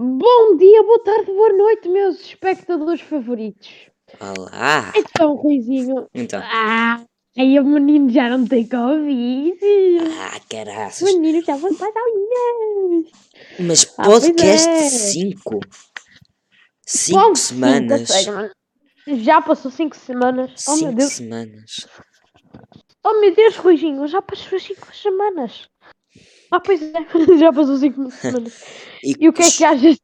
Bom dia, boa tarde, boa noite, meus espectadores favoritos. Olá! Então, Ruizinho. Então. Ah, aí o menino já não tem Covid. Ah, O caraças! menino já foi para as. Mas Ah, podcast é. 5? 5 Qual semanas? mano? Já passou 5 semanas. Oh meu 5 Deus. semanas. Oh meu Deus, Ruizinho, já passou 5 semanas. Ah, pois é, já passou 5 semanas. E o que é que achas?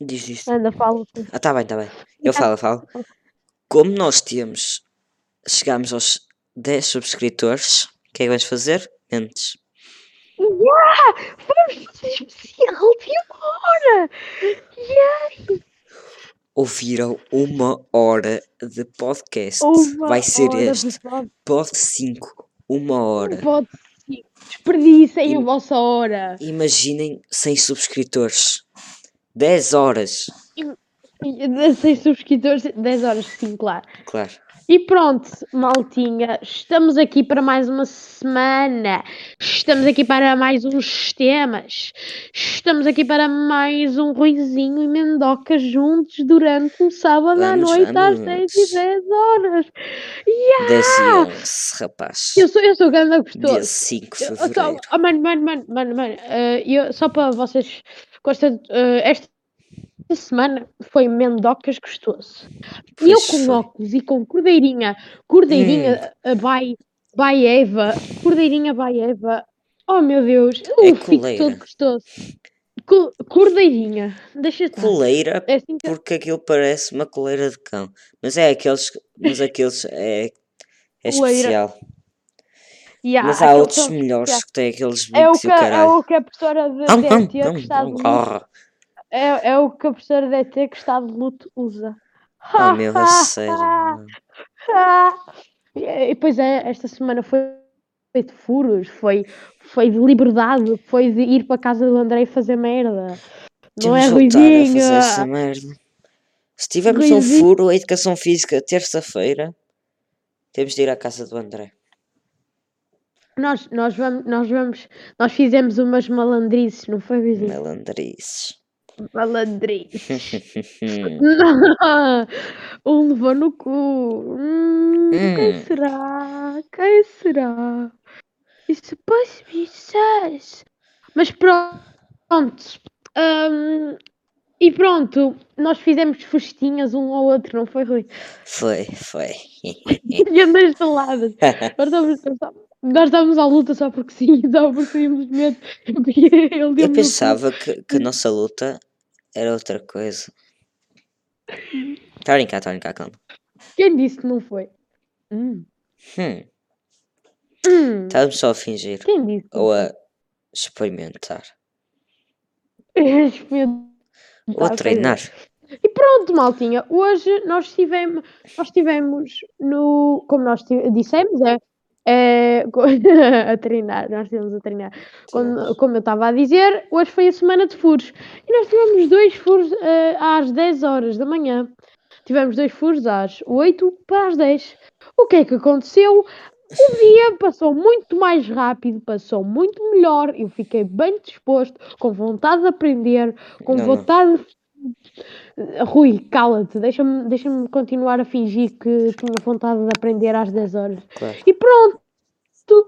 Diz isto. Anda, fala. Ah, tá bem, tá bem. Eu falo, falo. Como nós temos. Chegámos aos 10 subscritores, o que é que vamos fazer? Antes. Yeah! Vamos fazer especial de uma hora! Yeah! Ouviram uma hora de podcast. Uma Vai ser este. pod- Pod 5. Uma hora. Pode sim. Desperdicem a vossa hora. Imaginem 100 subscritores. 10 horas. 6 subscritores, 10 horas, sim, claro. Claro. E pronto, maltinha, estamos aqui para mais uma semana. Estamos aqui para mais uns temas. Estamos aqui para mais um Ruizinho e Mendoca juntos durante um sábado à Vamos, noite às vamos. 10 e 10 horas. 10 e 11, rapaz. Eu sou, eu sou ganda Dia gostoso. 5 de Eu- eu só- fevereiro. oh, mano, mano, mano, mano, mano, eh, eu, só para vocês gostam, eh, esta semana foi Mendocas gostoso. E eu com óculos e com cordeirinha, cordeirinha Hum. by, by Eva, cordeirinha by Eva, oh meu Deus, É eu fico todo gostoso. Co- cordeirinha, deixa estar. Coleira, É assim que- porque aquilo parece uma coleira de cão. Mas é aqueles. Mas aqueles é. É especial. Yeah, Mas há outros melhores que têm aqueles é o bicos que, e o é o que a professora de Hum, hum, DT É, é o que a professora DT que está de luto usa. Oh meu, a sério. E, pois é, esta semana foi, de furos, foi, foi de liberdade, foi de ir para a casa do André e fazer merda. Não Temos é a Ruizinho? fazer essa merda. Se tivermos um furo a educação física terça-feira, temos de ir à casa do André. Nós, nós, vamos, nós vamos, nós fizemos umas malandrices, não foi Ruizinho? Malandrices. Malandrices. um levou no cu. Hum, Quem Hum. será? Quem será? Isso pode ser. Mas pronto. hum, e pronto, nós fizemos festinhas um ao outro, não foi, Rui? Foi, foi. E andas de lado. Nós estávamos, nós estávamos à luta só porque sim, só porque tínhamos medo. Ele Eu pensava que, que a nossa luta era outra coisa. Está a brincar, a brincar, calma. Quem disse que não foi? Hum. Hum, Hum. só a fingir. Quem disse? Ou a experimentar. Experimentar, Ou a treinar. E pronto, maltinha. Hoje nós tivemos, nós tivemos no. Como nós dissemos, é. É, a treinar, nós estivemos a treinar. Quando- como eu estava a dizer, hoje foi a semana de furos. E nós tivemos dois furos eh, às 10 horas da manhã. Tivemos dois furos às 8 para as 10. O que é que aconteceu? O dia passou muito mais rápido, passou muito melhor. Eu fiquei bem disposto, com vontade de aprender, com Não, não. vontade. Rui, cala-te, deixa-me deixa continuar a fingir que tinha vontade de aprender às 10 horas. Claro. E pronto,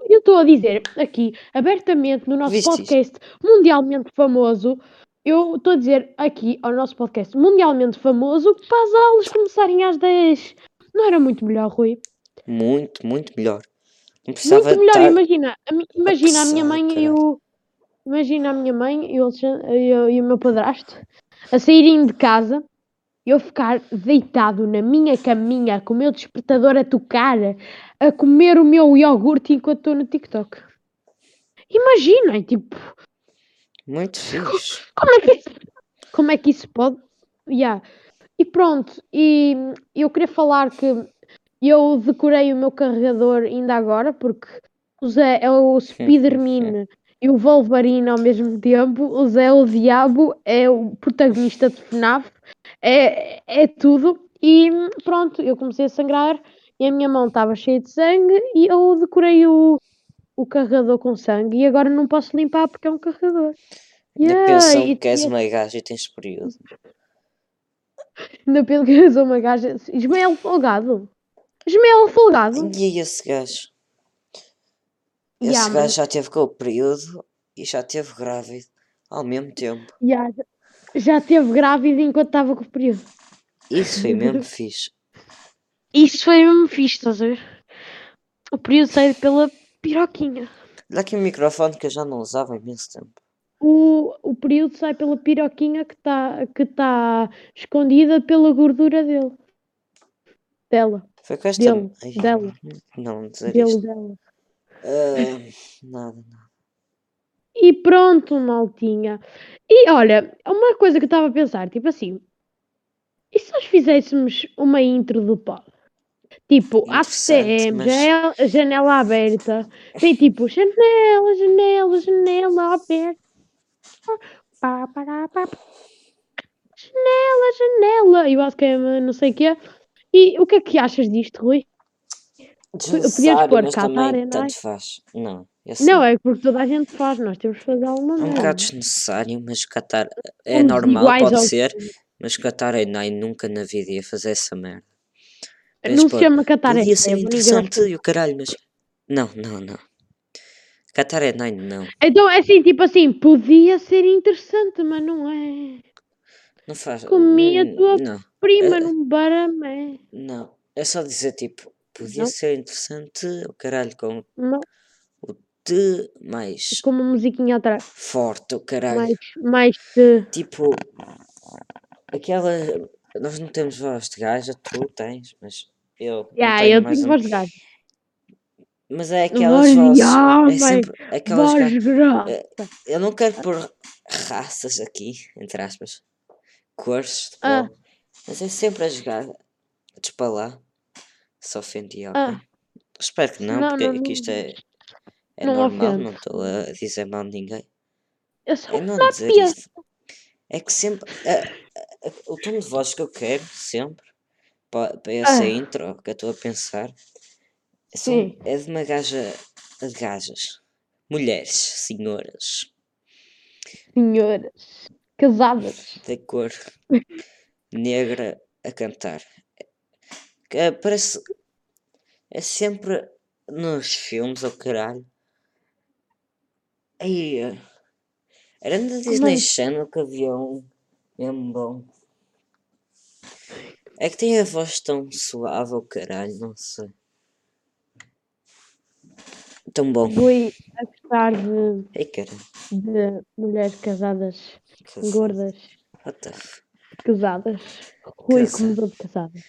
eu estou a dizer aqui abertamente no nosso Viste isto? podcast mundialmente famoso. Eu estou a dizer aqui ao nosso podcast mundialmente famoso para as aulas começarem às 10. Não era muito melhor, Rui? Muito, muito melhor. Muito melhor, imagina. a imagina a minha apressado, mãe e o. Imagina a minha mãe e o, Alexandre- e o- e o meu padrasto a saírem de casa eu ficar deitado na minha caminha com o meu despertador a tocar, a comer o meu iogurte enquanto estou no TikTok. Imaginem, tipo, Muito fixe. como é que isso, como é que isso pode? Yeah. E pronto, e eu queria falar que eu decorei o meu carregador ainda agora, porque Zé é o Spiderman e o Wolverine ao mesmo tempo, o Zé é o Diabo, é o protagonista de FNAF, é, é tudo. E pronto, eu comecei a sangrar e a minha mão estava cheia de sangue e eu decorei o, o carregador com sangue e agora não posso limpar porque é um carregador. Ainda Yeah, pensam que és uma gaja e tens período. Ainda penso que sou uma gaja. Ismael Folgado. Ismael Folgado. E esse gajo? Esse Yeah, gajo mas- já teve com o período e já teve grávido ao mesmo tempo. yeah, já- teve grávida enquanto estava com o período. Isso foi mesmo fixe. Isso foi mesmo fixe, estás a ver? O período saiu pela piroquinha. Dá aqui um microfone que eu já não usava há imenso tempo. O, o período sai pela piroquinha que está que tá escondida pela gordura dele. Dela. Foi com esta. Dele, Ai, dela. Não, dizer Dele, isto. dela. Ah, nada, nada. E pronto, maltinha. E olha, uma coisa que eu estava a pensar, tipo assim, e se nós fizéssemos uma intro do pod? Tipo, ACM, mas- janela, janela aberta. Tem tipo, janela, janela, janela aberta. Pá, pá, pá, pá. Janela, janela. E o ACM, não sei o quê. E o que é que achas disto, Rui? Desnecessário, pôr também Airlines. tanto faz. Não, Não, é porque toda a gente faz, nós temos que fazer alguma É um bocado desnecessário, mas o Qatar é Somos normal, pode aos ser, mas o Qatar Airlines nunca na vida ia fazer essa merda. Não Mas, se pô, chama Qatar Podia Airways, ser interessante e o caralho, mas. Não, não, não. Qatar Airlines não. Então, é assim, tipo assim, podia ser interessante, mas não é. Não faz. Comi a hum, tua- Não, Prima Eh, num baramé. não. É só dizer tipo, podia Não. ser interessante o caralho com Não, de mais com uma musiquinha atrás. forte o caralho. Mais, mais de... Tipo, aquela. Nós não temos voz de gaja, tu tens, mas eu. Yeah, tenho eu tenho voz de gajo. Mas é aquelas vozes. É sempre aquelas Voz ga- grossa. Eu não quero pôr raças aqui, entre aspas, cores de Ah. mas é sempre a jogar. Despa lá. Se ofendi alguém. Ah. Espero que não, Não, porque não, aqui não- isto é, é não normal, ofende. não estou a dizer mal de ninguém. Eu sou É não uma dizer piada. isso. É que sempre. a- a- o tom de voz que eu quero, sempre, para, para essa Ah. intro que eu estou a pensar, são- Sim. é de uma gaja. De gajas. Mulheres, senhoras, Senhoras. Casadas. de cor negra a cantar. Que é- parece. É sempre nos filmes, ao caralho. Aí. eh, Era na Disney é? Channel que havia um mesmo bom. É que tem a voz tão suave, ao caralho, não sei. Tão bom. Rui a gostar de, Ei, caralho. de mulheres casadas, que- gordas, What the f- casadas. Rui Casa- como de casadas.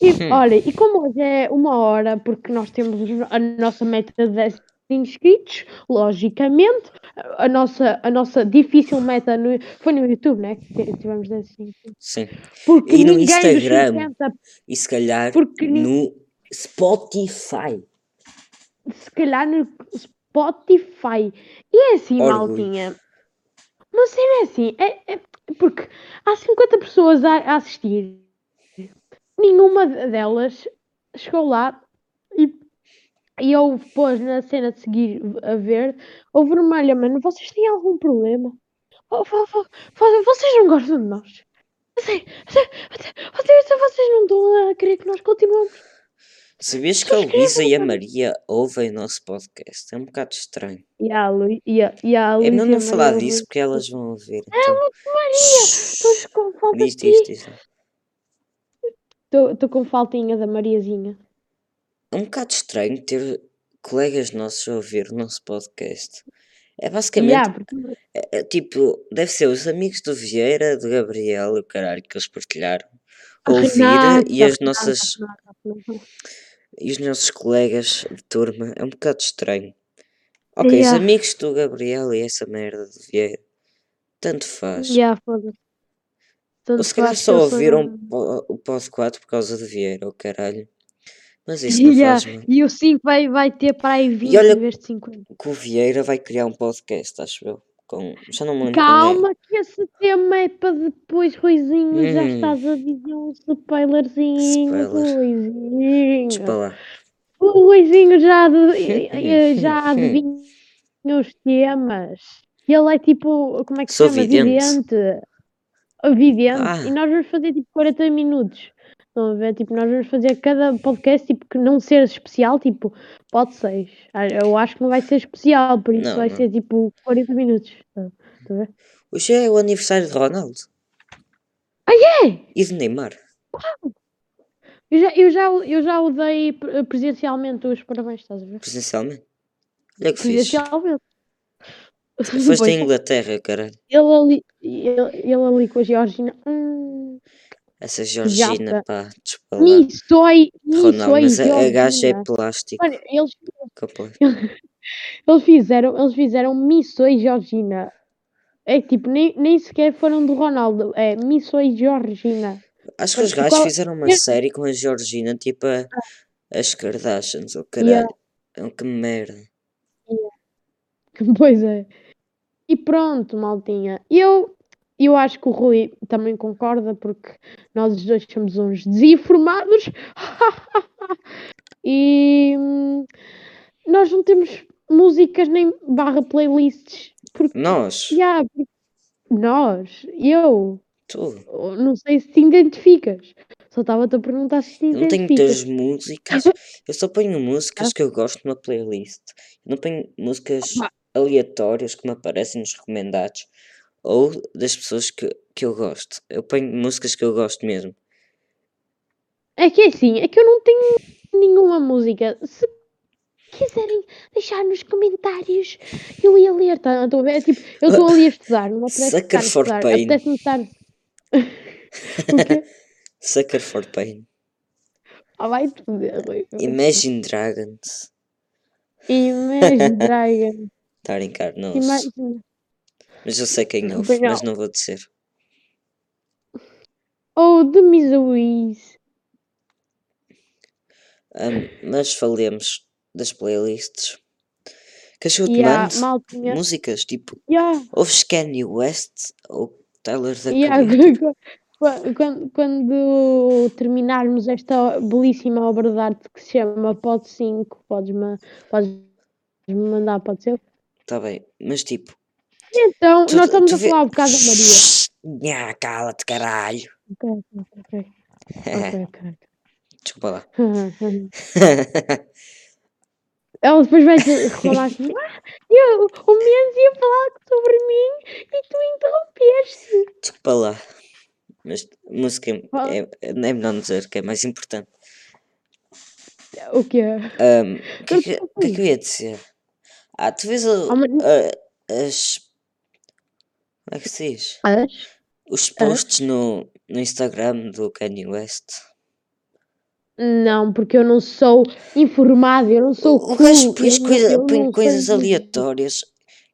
E Hum. olha, e como hoje é uma hora, porque nós temos a nossa meta de 10 inscritos, logicamente, a nossa, a nossa difícil meta no, foi no YouTube, né? Que tivemos 10 inscritos. Sim. Porque E no Instagram? 50, E se calhar Porque no Spotify. se calhar no Spotify. E é assim, Orgulho. maltinha. Mas é assim, é, é porque há 50 pessoas a, a assistir. Nenhuma delas chegou lá e, e eu pôs na cena de seguir a ver, ou vermelha, mano, vocês têm algum problema? Oh, vo- vo- vo- Vocês não gostam de nós? A sério, vocês, não estão a querer que nós continuemos? Sabias que a Luísa e a Maria ouvem o nosso podcast? É um bocado estranho. E a Lu, e a, e a É Luísa melhor e não falar disso porque elas vão ouvir. É Então, Maria! Estou com falta diz, diz, diz. Estou com faltinha da Mariazinha. É um bocado estranho ter colegas nossos a ouvir o nosso podcast. É basicamente, Yeah, porque- é, é tipo, deve ser os amigos do Vieira, do Gabriel e o caralho que eles partilharam. a Ouvir Renata, e as nossas Renata, Renata. e os nossos colegas de turma. É um bocado estranho. Ok, os Yeah. amigos do Gabriel e essa merda do Vieira. Tanto faz. Yeah, foda-se. Tanto faz que só sou- ouviram po- o Pod 4 por causa do Vieira, o caralho. Mas isso não Yeah, faz mal. E o 5 vai, vai ter para aí 20 olha- em vez de 50. Que o Vieira vai criar um podcast, acho eu. Com... Já não me é. Calma, que esse tema é para depois, Ruizinho. Já Hum. estás a dizer um spoilerzinho. Spoiler. Ruizinho. Despa. O Ruizinho já, adi- já adivinha os temas. E ele é tipo, como é que se Sou chama? vidente. Vidente. O Vidente. Ah. E nós vamos fazer tipo 40 minutos. Estão a ver? Tipo, nós vamos fazer cada podcast tipo que não ser especial, tipo, pode ser. Ah, Eu acho que não vai ser especial, por isso Não, vai não. ser tipo 40 minutos. Tá- Estão a ver? Hoje é o aniversário de Ronaldo. É! E de Neymar. Eu já, eu já, eu já o dei pre- presencialmente os parabéns, estás a ver? Presencialmente. Olha que fixe. Presencialmente. Foste Inglaterra, caralho. ele, ali, ele, ele ali com a Georgina. Hum, Essa Georgina, Japa. pá, desculpa lá. Missoi, Ronaldo, Missoi, mas a, a gaja é plástico. Olha, eles, eles fizeram, eles fizeram Missoi Georgina. É tipo, nem, nem sequer foram do Ronaldo. É Missoi Georgina. Acho que os gajos qual- fizeram uma série com a Georgina, tipo a, as Kardashians, ou caralho. É que merda. Pois é. E pronto, maltinha. Eu, eu acho que o Rui também concorda, porque nós os dois somos uns desinformados. e hum, nós não temos músicas nem barra playlists. Porque, Nós, nós, eu, tu, não sei se te identificas. Só estava-te a perguntar se te eu não tenho identificas. teus músicas. Eu só ponho músicas que eu gosto numa playlist. Eu não ponho músicas Ah. Aleatórias que me aparecem nos recomendados ou das pessoas que, que eu gosto. Eu ponho músicas que eu gosto mesmo. É que é assim, é que eu não tenho nenhuma música. Se quiserem deixar nos comentários, eu ia ler, tá? Ver? É tipo, eu estou ali a estudar, não apetece Sucker for estudar. pain. Apetece-me estar. Sucker for Pain. Ah, vai te. Imagine Dragons. Imagine Dragon. Está a brincar, não. Imagine. Mas eu sei quem ouve, pois mas não. vou dizer. Oh, The Miseries. Ahm, mas falemos das playlists. Te Yeah, maltinha. músicas? Tipo, Yeah. ouves Kanye West ou Tyler the Yeah, quando, quando, terminarmos esta belíssima obra de arte que se chama Pod 5, podes-me podes mandar, pode ser? Tá bem, mas tipo. Então, tu- nós estamos a falar um bocado da Maria. Nha, cala-te, caralho. Ok, ok, ok. ok, ok. Desculpa lá. Ela depois vai reclamar assim: ah, eu, o Mendes ia falar sobre mim e tu interrompeste. Desculpa lá. Mas música é, é, não é melhor dizer que é mais importante. O quê? Ahm, O que, é que, o que é que eu ia dizer? Ah, tu vês o- Ah, mas- a- as. Como é que se diz? As? Os posts no, no Instagram do Kanye West. Não, porque eu não sou informado, eu não sou. O, o gajo cool, põe, eu não- coisa, eu põe não coisas aleatórias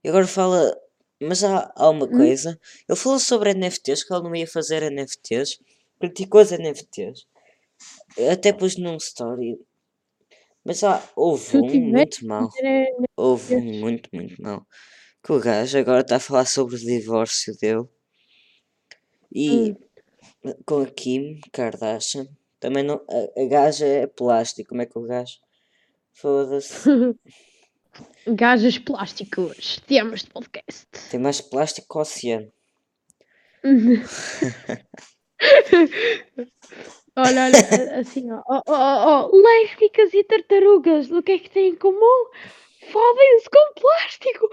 e agora fala. Mas há, há uma Hum? coisa. Ele falou sobre NFTs, que ele não ia fazer NFTs, criticou as NFTs. Eu até pus num story. Mas há, houve Se um muito mau. É, Houve um muito, muito mau. Que o gajo agora está a falar sobre o divórcio dele. E Hum. com a Kim Kardashian. Também não. A, a gaja é plástico. Como é que o gajo. Foda-se. Gajas plásticos, temas de podcast. Tem mais plástico que o oceano. Olha, olha, assim, ó, ó, ó, ó, lésbicas e tartarugas, o que é que têm em comum? Fodem-se com plástico!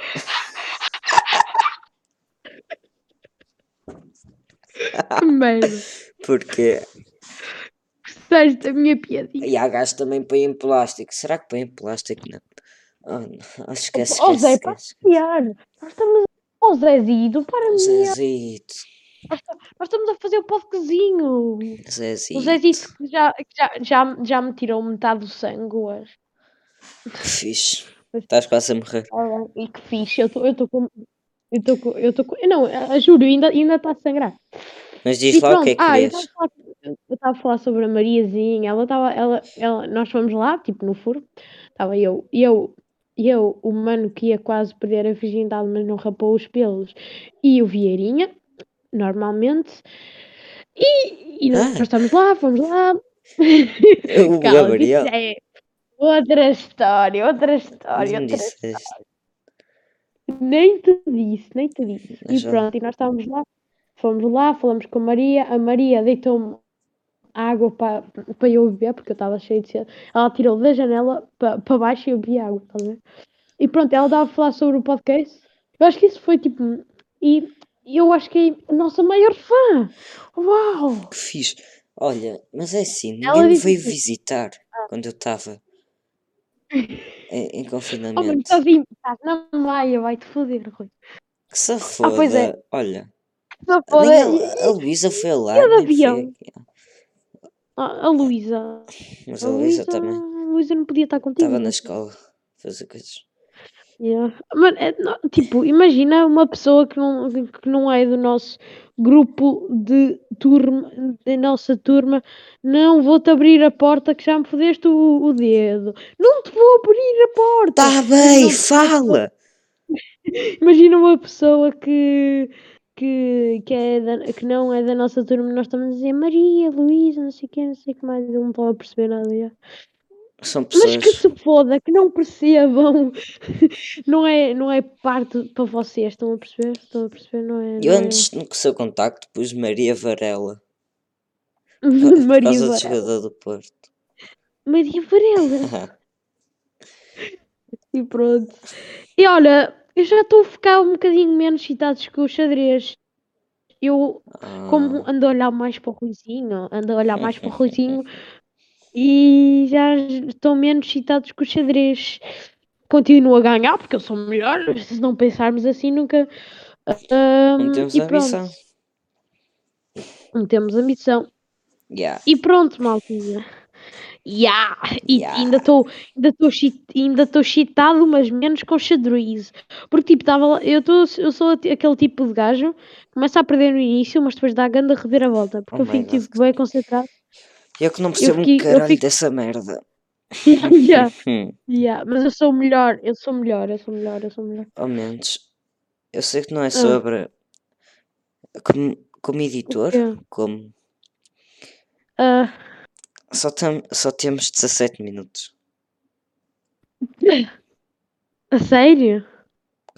Merda, Porque. gostaste da minha piadinha? E há gajos também põem plástico. Será que põem plástico? Não. Oh, não. Oh, esquece, Ó esquece, Zé, para esquece. nós estamos. Ó Zezito, para mim, Zezito. Nós estamos a fazer o podcazinho. O. Zezito que já, que já, já, já me tirou metade do sangue hoje. Que fixe. Estás quase a morrer. Ah, E que fixe, eu estou com. Eu estou com. Eu tô com não, a- juro, ainda ainda está a sangrar. Mas diz E lá o que é que ah, eu vês. estava a falar- eu estava a falar sobre a Mariazinha, ela estava, ela, ela, nós fomos lá, tipo, no furo, estava eu, eu, eu, o mano que ia quase perder a virgindade, mas não rapou os pelos, e o Vieirinha, normalmente, e, e nós, Ah. estamos lá, fomos lá, O Calma, Gabriel. isso é outra história, outra história, outra disseste. Nem te disse, nem te disse. Mas E já- pronto, e nós estávamos lá, fomos lá, falamos com a Maria, a Maria deitou-me água para, para eu beber, porque eu estava cheio de sede. Ela tirou da janela para, para baixo e eu bebi água, ver? E pronto, ela estava a falar sobre o podcast. Eu acho que isso foi tipo. E eu acho que é a nossa maior fã. Uau! Que fixe. Olha, mas é assim, Ela ninguém me disse veio assim, visitar quando eu estava em, em Oh, mano, confinamento. em- estás na Maia, vai-te foder, Rui. Que se Ah, pois é. Olha, Só nem foda. a, a Luísa foi lá, E a do nem foi avião? A, a Luísa. Mas A a Luísa também A Luísa não podia estar contigo. estava na escola a fazer coisas. Yeah. Mano, é, não, tipo, imagina uma pessoa que não, que não é do nosso grupo de turma, da nossa turma, não vou-te abrir a porta que já me fodeste o, o dedo. Não te vou abrir a porta. Tá Mas bem, não- fala! Imagina uma pessoa que, que, que, é da- que não é da nossa turma, nós estamos a dizer Maria, Luísa, não sei o que, não sei o que mais, ele não estava a perceber nada. já. São Mas que pessoas. se foda, que não percebam. Não é, não é parte para vocês, estão a perceber? Estão a perceber? Não é. Eu é... antes no seu contacto pus Maria Varela, por, por Maria causa Varela. do Porto. Maria Varela. E pronto. E olha, eu já estou a ficar um bocadinho menos excitados com o xadrez. Eu, como Ah, ando a olhar mais para o Ruizinho, ando a olhar mais para o Ruizinho e já estou menos excitados com o xadrez. Continuo a ganhar porque eu sou melhor. Se não pensarmos assim, nunca. não Ahm, temos e ambição. pronto, não temos ambição. Yeah. E pronto, maltinha. Ya! E Yeah. ainda estou ainda estou ainda excitado, mas menos com xadrez. Porque tipo, tava eu, tô, eu sou aquele tipo de gajo que começa a perder no início, mas depois dá a ganda reviravolta. Porque Oh eu fico God. tipo bem concentrado. Eu que não percebo fiquei- um caralho fico- dessa merda. Ya, Hum, ya, Mas eu sou melhor, eu sou melhor, eu sou melhor, eu sou melhor. ao menos. Eu sei que não Ah. é sobre. Como, como editor, como. Ah, Só, tam, só temos 17 minutos. a sério?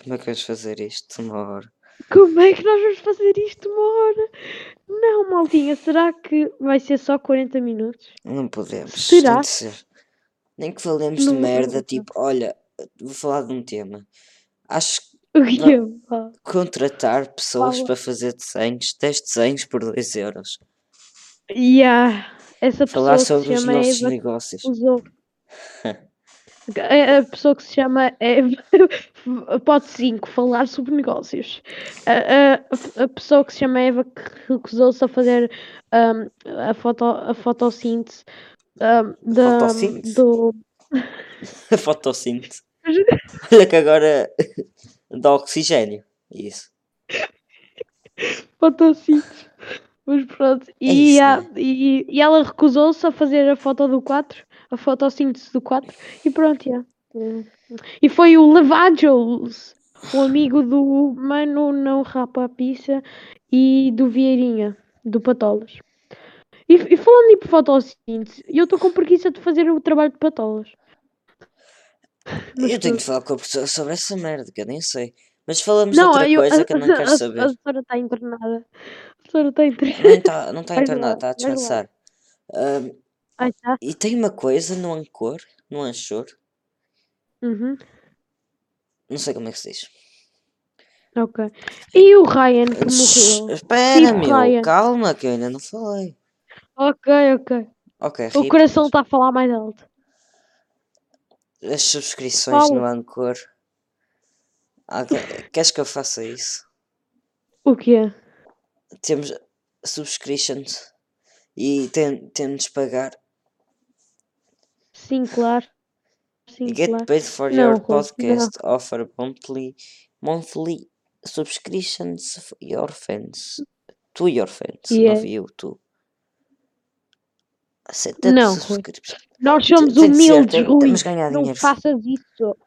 Como é que vamos fazer isto? Uma hora. Como é que nós vamos fazer isto uma hora? Não, maltinha, será que vai ser só 40 minutos? Não podemos. Será? De. Nem que falemos de Não- merda, não- tipo, olha, vou falar de um tema. Acho que contratar pessoas Fala. para fazer desenhos, 10 desenhos por 2 euros. Yeah. Essa Falar pessoa que sobre os nossos Eva negócios. usou. A, pessoa que se chama Eva, pode 5, falar sobre negócios. A, a, a pessoa que se chama Eva que recusou-se a fazer um, a, foto, a fotossíntese um, da, fotossíntese? do. A fotossíntese. Olha que agora dá oxigênio. Isso. Fotossíntese. Mas pronto. É E, isso, a- né? e, e ela recusou-se a fazer a foto do 4, a fotossíntese do 4, e pronto, yeah. E foi o Levajos, o amigo do Mano Não Rapa a Pizza e do Vieirinha, do Patolas. E, e falando em fotossíntese, eu estou com preguiça de fazer o trabalho de Patolas. Mas eu tenho pronto. de falar com a professora sobre essa merda, que eu nem sei. Mas falamos Não, de outra eu, coisa que eu não quero saber. a senhora está internada. A senhora está internada. Não está não tá lá, está a lá. descansar. Ahm, Ai, tá. e tem uma coisa no Ancor, no Anchor, Uhum. não sei como é que se diz. Ok. E o Ryan que Shhh, morreu? Espera, Tipo meu, Ryan. calma, que eu ainda não falei. Ok, ok. Ok, O coração está a falar mais alto. as subscrições Fala. no Ancor. Alguém- Queres que eu faça isso? O quê? Temos subscriptions e tem, temos de pagar. Sim, claro. Sim, get claro. paid for Não, your podcast. Offer monthly monthly subscriptions for your fans. To your fans, Yeah. not you, tu. Aceita Não, subscriptions. Nós somos humildes, Rui. temos ganhar Não dinheiro. faças isso.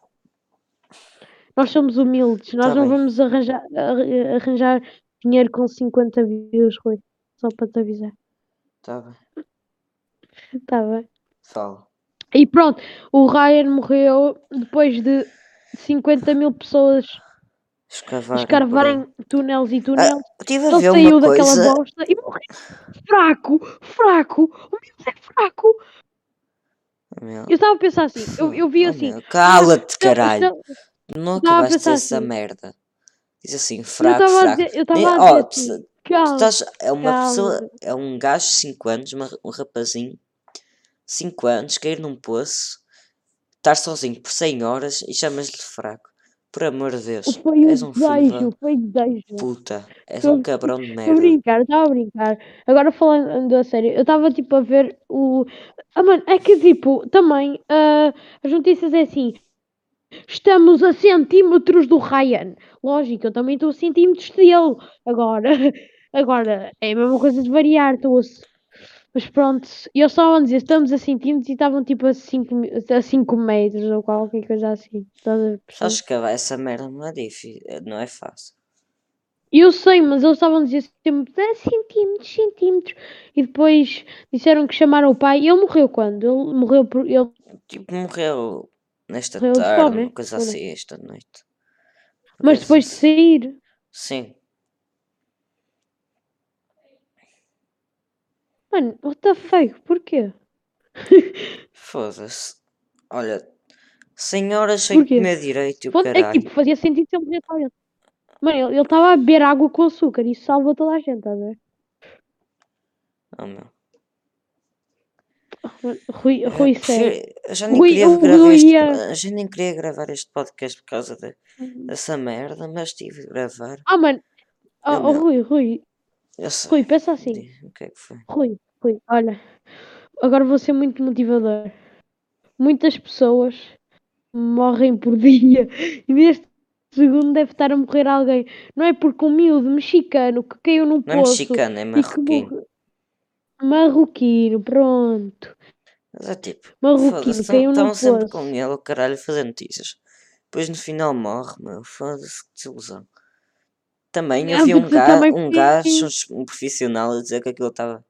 Nós somos humildes. Nós Tá não bem. vamos arranjar, ar- arranjar dinheiro com 50 views, Rui. Só para te avisar. Tá bem. Está bem. Fala. E pronto, o Ryan morreu depois de 50 mil pessoas Escavarem. escarvarem túneis e Ah, túneis. estive a ele saiu daquela coisa. bosta e morreu. Fraco, fraco, o miúdo é fraco. Meu, Eu estava a pensar assim, eu, eu vi oh, assim. meu, Cala-te, caralho. Não estava a acabaste essa assim. merda. Diz assim, Eu fraco, estava a fraco. dizer, eu estava Nem- a dizer tu- assim, calma. estás, é uma calma. pessoa, é um gajo de 5 anos, uma- um rapazinho, 5 anos, cair num poço, estar sozinho por 100 horas e chamas-lhe fraco. Por amor de Deus, Foi és um um filho desejo, da foi desejo. puta, és um cabrão de Estou a merda. brincar, estava a brincar. Agora falando a sério, eu estava tipo a ver o. Ah, mano, é que tipo, também ah, as notícias é assim. Estamos a centímetros do Ryan. Lógico, eu também estou a centímetros dele. Agora, agora é a mesma coisa de variar, estou a. Mas pronto, e eles estavam a dizer, estamos a centímetros e estavam tipo a 5 a cinco metros ou qualquer coisa assim. Estás a perceber? Sabes que essa merda não é difícil, não é fácil. Eu sei, mas eles estavam a dizer sempre 10 centímetros, centímetros. E depois disseram que chamaram o pai. E ele morreu quando? Ele morreu por. Ele... Tipo, morreu nesta de tarde, fome, uma coisa Olha. assim, esta noite. Mas depois de sair. Sim, Mano, what the fuck? Porquê? foda-se. Olha, senhoras sem Porquê? comer direito e o É que caralho. tipo, fazia sentido se ele morrer para dentro. Mano, ele ele estava a beber água com açúcar. Isso salva toda a gente, estás a ver? Oh, meu. Rui, Eu Rui eu já nem Rui, queria gravar eu este, ia- já nem queria gravar este podcast por causa de- dessa merda, mas tive de gravar. Ah, mano. Ah, oh, não. Rui, Rui. Eu sei. Rui, pensa assim. O que é que foi? Rui, Rui, olha, agora vou ser muito motivador. Muitas pessoas morrem por dia e neste segundo deve estar a morrer alguém. Não é porque um miúdo mexicano que caiu num Não é poço mexicano, é e que marroquino. Marroquino, pronto. É tipo, Marroquino caiu estão num sempre com ele, o caralho, a fazer notícias. Depois no final morre, meu, foda-se, que desilusão. Também Ah, havia um, ga um gajo, um, profissional, a dizer que aquilo estava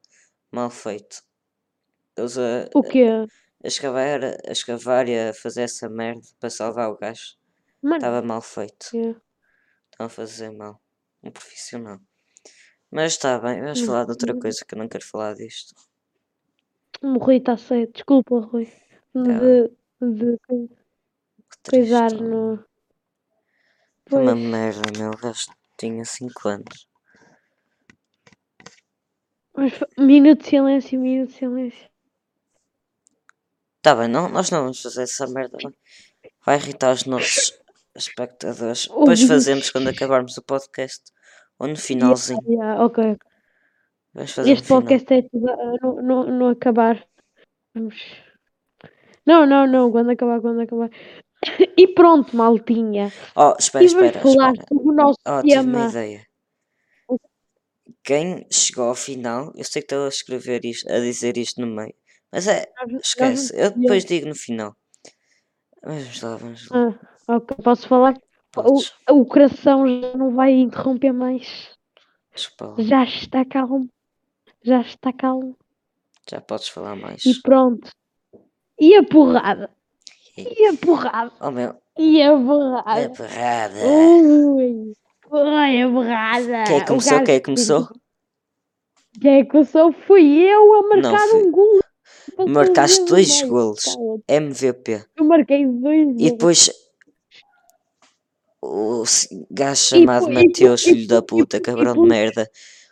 mal feito. Eles a, O quê? a, escavar, a escavar e a fazer essa merda para salvar o gajo. Estava mal feito. Estão a fazer mal. Um profissional. Mas está bem, vamos Não falar de outra precisa. coisa que eu não quero falar disto. o Rui está certo. Desculpa, Rui. De, de Que coisar triste. no. Foi uma merda, meu. O gajo tinha 5 anos. Mas Minuto de silêncio, minuto de silêncio. Tá bem, não, nós não vamos fazer essa merda. Vai, vai irritar os nossos espectadores. Depois fazemos quando acabarmos o podcast. Ou no finalzinho. Yeah, ok. Vamos fazer Este um podcast é tudo a não, não, não acabar. Vamos. Não, não, não. Quando acabar, quando acabar. E pronto, maltinha. Oh, espera, E vamos espera, falar espera. sobre o nosso Oh, tive uma tema. ideia. Quem chegou ao final, eu sei que estou a escrever isto, a dizer isto no meio. Mas é, esquece. Eu depois digo no final. Vamos lá, vamos lá. Ah, ok. Posso falar? O, o coração já não vai interromper mais. Já está calmo. Já está calmo. Já podes falar mais. E pronto. E a porrada? E a porrada? Oh meu, E a é porrada? porrada. Ui! Ui, a! Quem é começou? gajo Quem é começou? Quem é começou? Fui eu a marcar um gol. Marcaste dois golos. MVP. Eu marquei dois E depois o gajo chamado e Mateus, filho da pu- puta, pu- cabrão de merda.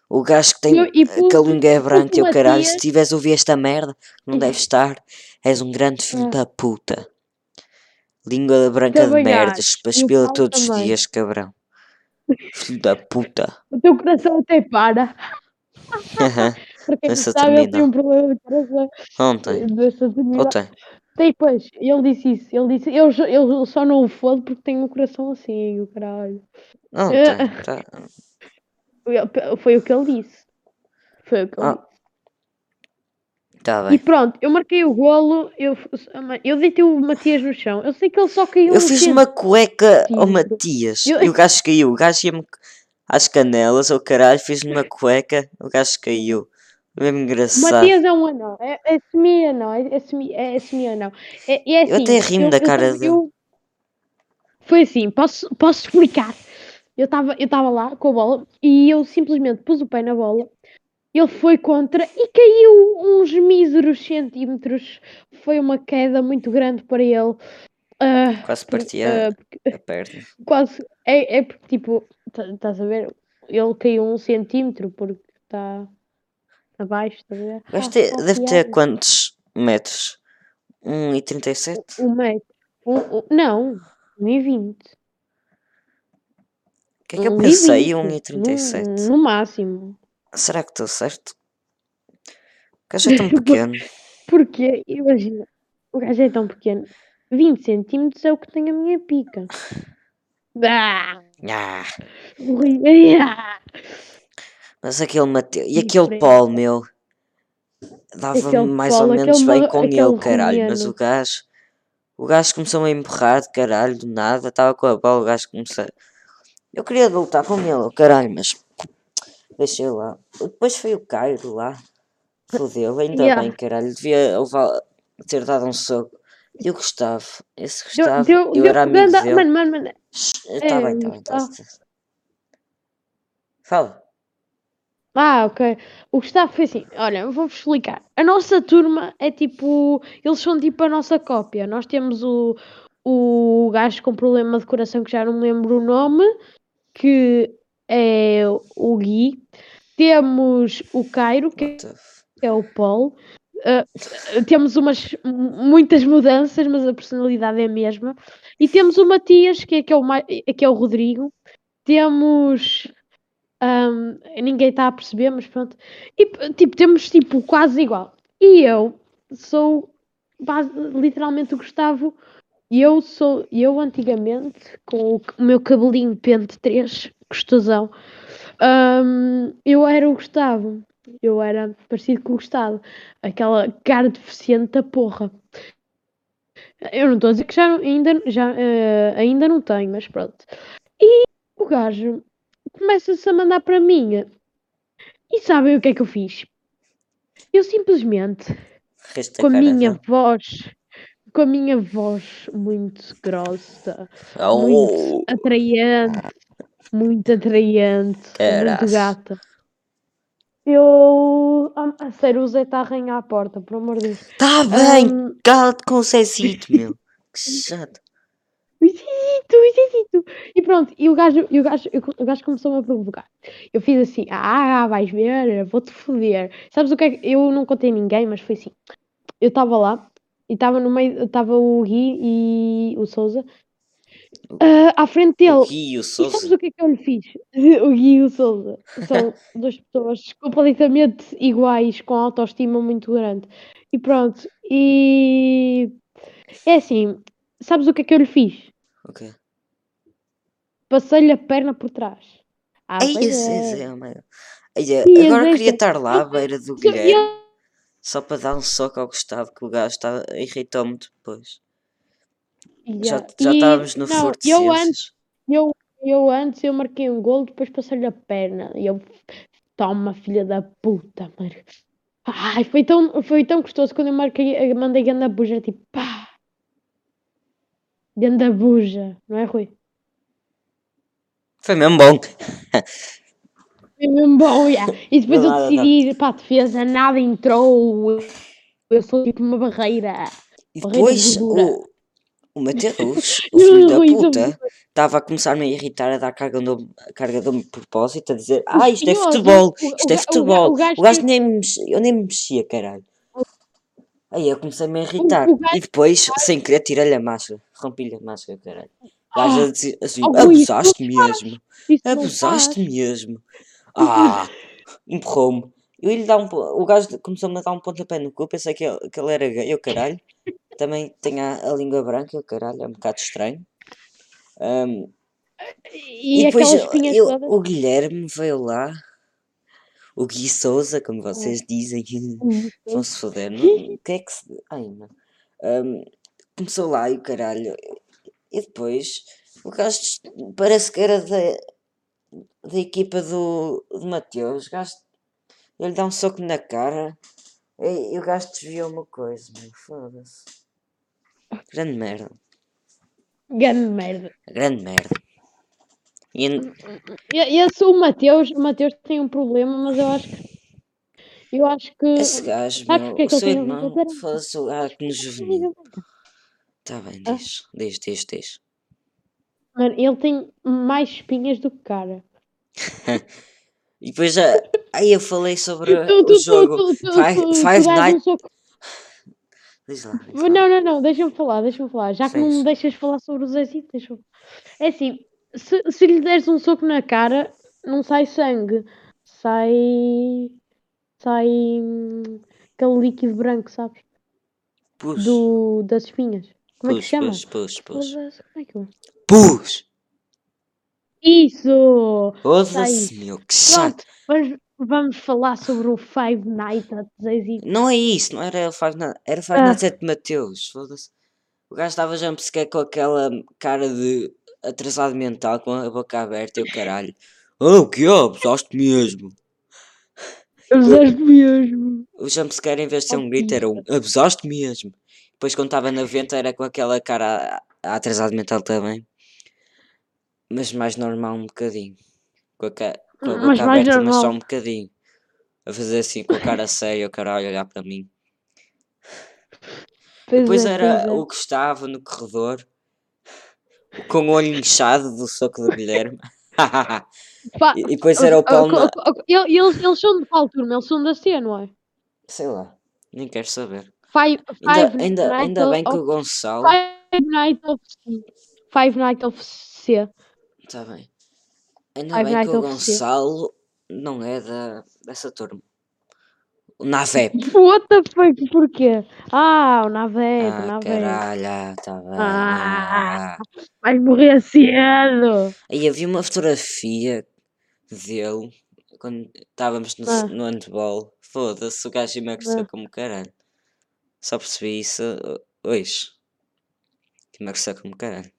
O gajo que tem Eu- língua é branco e o caralho, se a ouvir esta merda, não deves estar. És um grande filho Ah. da puta. Língua branca de merdas, Paulo todos os dias, cabrão. Filho da puta. O teu coração até para. Para quem não sabe, tem termina. um problema de coração. Ontem. Ou tem? Pois, ele disse isso. Ele disse, eu, eu só não o fodo porque tenho um coração assim, o caralho. Não Eh, tem. Tá. Foi- Foi o que ele disse. Foi o que ele Ah, disse. Tá E bem. pronto, eu marquei o golo, eu, eu deitei o Matias no chão. Eu sei que ele só caiu Eu fiz uma cueca ao. Matias Eu- e o gajo caiu. O gajo ia-me às canelas, o caralho, fiz-lhe uma cueca, o gajo caiu. Mesmo O engraçado. Matias é um anão, é, é semi-anão, é, é semi- é semi-anão. É, é Eu assim, até rimo eu- da eu cara também- dele. eu- Foi assim, posso, posso explicar. eu estava eu tava lá com a bola e eu simplesmente pus o pé na bola. Ele foi contra e caiu uns míseros centímetros. Foi uma queda muito grande para ele. Uh, Quase partia uh, a perna. Quase. É, é porque, tipo, estás a ver? Ele caiu um centímetro porque está abaixo, estás a ver? ah, deve ter quantos metros? 1,37? Um metro. Um, um, não, 1,20. O que é que eu pensei? 1,37. No, no máximo. Será que estou certo? O gajo é tão pequeno. Porque, imagina, o gajo é tão pequeno. 20 centímetros é o que tem a minha pica. Ah! Ah. Ah! Mas aquele Mateu. E aquele Paul, meu. Dava mais Paul, ou menos bem com ele, caralho. Mas o gajo. O gajo começou a empurrar de caralho, do nada. Estava com a bola, o gajo começou. Eu queria lutar com ele, caralho, mas. Deixei lá. Depois foi o Cairo lá. Fodeu, ainda yeah. bem, caralho. Devia ter dado um soco. E o Gustavo, esse Gustavo, deu, eu deu, era amigo deu, dele. Mano, mano, mano. Está é, bem, está bem, tá, Fala. Ah, ok. O Gustavo foi assim, olha, vou-vos explicar. A nossa turma é tipo, eles são tipo a nossa cópia. Nós temos o, o gajo com problema de coração, que já não me lembro o nome, que é o Gui. Temos o Cairo, que é o Paul. Uh, temos umas muitas mudanças, mas a personalidade é a mesma. E temos o Matias, que é, que é, o, que é o Rodrigo. Temos. Um, ninguém está a perceber, mas pronto. E tipo, temos tipo quase igual. E eu sou base, literalmente o Gustavo. E eu sou, eu antigamente, com o, o meu cabelinho pente 3, gostosão, um, eu era o Gustavo eu era parecido com o Gustavo. Aquela cara deficiente da porra. Eu não estou a dizer que já, ainda, já, uh, ainda não tenho, mas pronto. E o gajo começa-se a mandar para mim. E sabem o que é que eu fiz? Eu simplesmente, com a minha voz, com a minha voz muito grossa, oh. muito atraente, muito atraente, muito gata eu. A sério, o Zé está a arranhar a porta, por amor de Deus. Tá bem, um... cala-te com o Zezito, meu. que chato. O Zezito. E pronto, e o gajo, e o gajo, o gajo começou-me a provocar. Eu fiz assim: ah, vais ver, vou-te foder. Sabes o que é que. Eu não contei ninguém, mas foi assim. Eu estava lá e estava no meio, estava o Gui e o Souza Uh, à frente dele. O Gui e o Souza. sabes o que é que eu lhe fiz? o Gui e o Souza. São duas pessoas completamente iguais, com autoestima muito grande. E pronto. E é assim, sabes o que é que eu lhe fiz? Ok. Passei-lhe a perna por trás. Ah, Ei, esse, é. é, agora queria estar lá à beira do Guilherme. Só para dar um soco ao Gustavo, que o gajo irritou-me depois. Já, já estávamos no não, Forte eu antes, eu, eu antes eu marquei um gol, depois passei-lhe a perna. E eu, toma, filha da puta, mano. Ai, foi tão, foi tão gostoso quando eu marquei, eu mandei ganda buja, tipo, pá. Ganda buja, não é, Rui? Foi mesmo bom. foi mesmo bom, yeah. E depois não, eu decidi ir para a defesa, nada entrou. Eu sou tipo uma barreira. E depois, o, o Mateus, o filho da puta, estava a começar-me a irritar, a dar carga de carga de propósito, a dizer: Ah, isto é futebol, isto é futebol. O gajo nem me eu nem me mexia, caralho. Aí eu comecei-me a irritar. E depois, sem querer, tirei-lhe a máscara. Rompi-lhe a máscara, caralho. Gajo a dizer assim: Abusaste mesmo. Abusaste mesmo. Ah, empurrou-me. Eu ia dar um. O gajo começou-me a dar um pontapé no cu. Pensei que ele, que ele era gay, eu caralho também tem a, a língua branca, caralho, é um bocado estranho. Um, e, e depois eu, o Guilherme veio lá, o Gui Souza, como vocês dizem, vão se foder. O que é que se. Ai, mano. Um, começou lá e o caralho. E depois o gajo parece que era da, da equipa do, do Mateus. O gajo ele dá um soco na cara e, e o gajo desviou uma coisa, meu. Foda-se. Grande merda. Grande merda. Grande merda. E... Esse, o Mateus, o Mateus tem um problema, mas eu acho que. Eu acho que. Esse gajo, sabe meu, que é que o seu irmão, fosse o gajo no juvenil. Tá bem, diz, ah? diz, diz, diz. Mano, ele tem mais espinhas do que cara. e depois já. Aí eu falei sobre tu, tu, o jogo tu, Five, Nights. Um diz lá, diz lá. Não, não, não, deixa-me falar, deixa-me falar. Já que não me deixas falar sobre o Zezito, deixa É assim, se, se lhe deres um soco na cara, não sai sangue. Sai. Sai. Hum, aquele líquido branco, sabes? Pus. Do, das espinhas. Como é que chama? Pus, pus, pus. Como é que eu... Pus! Isso! Foda-se, meu, que chato. Vamos, vamos falar sobre o Five Nights at Zazie. Não é isso, não era o Five Nights, era Five ah. Nights at Mateus, foda-se. O gajo estava já sequer com aquela cara de atrasado mental, com a boca aberta e o caralho. Oh, que ó, abusaste mesmo. Abusaste mesmo. O jumpscare em vez de ser um grito era um abusaste mesmo. Depois quando estava na venta era com aquela cara atrasado mental também mas mais normal um bocadinho. Com a, ca... com a boca mas aberta, normal. mas só um bocadinho. A fazer assim com a cara séria, o caralho olhar para mim. Pois depois é, era é. o que estava no corredor com o olho inchado do soco do Guilherme. e, depois era o Paulo. Na... Eles, eles são de qual turma? Eles são da C, não é? Sei lá, nem quero saber. Five, five ainda, ainda, ainda bem que o Gonçalo. Five Night of C. Five Night of C. Está bem. Ainda Five bem que o Gonçalo não é da, dessa turma. O Navep. What the fuck? Porquê? Ah, o Navep, ah, o Navep. Caralho, tá bem. Ah, vai morrer cedo. Aí havia uma fotografia dele quando estávamos no, ah. no handball. Foda-se, o gajo emagreceu ah. como caralho. Só percebi isso hoje. Emagreceu como caralho.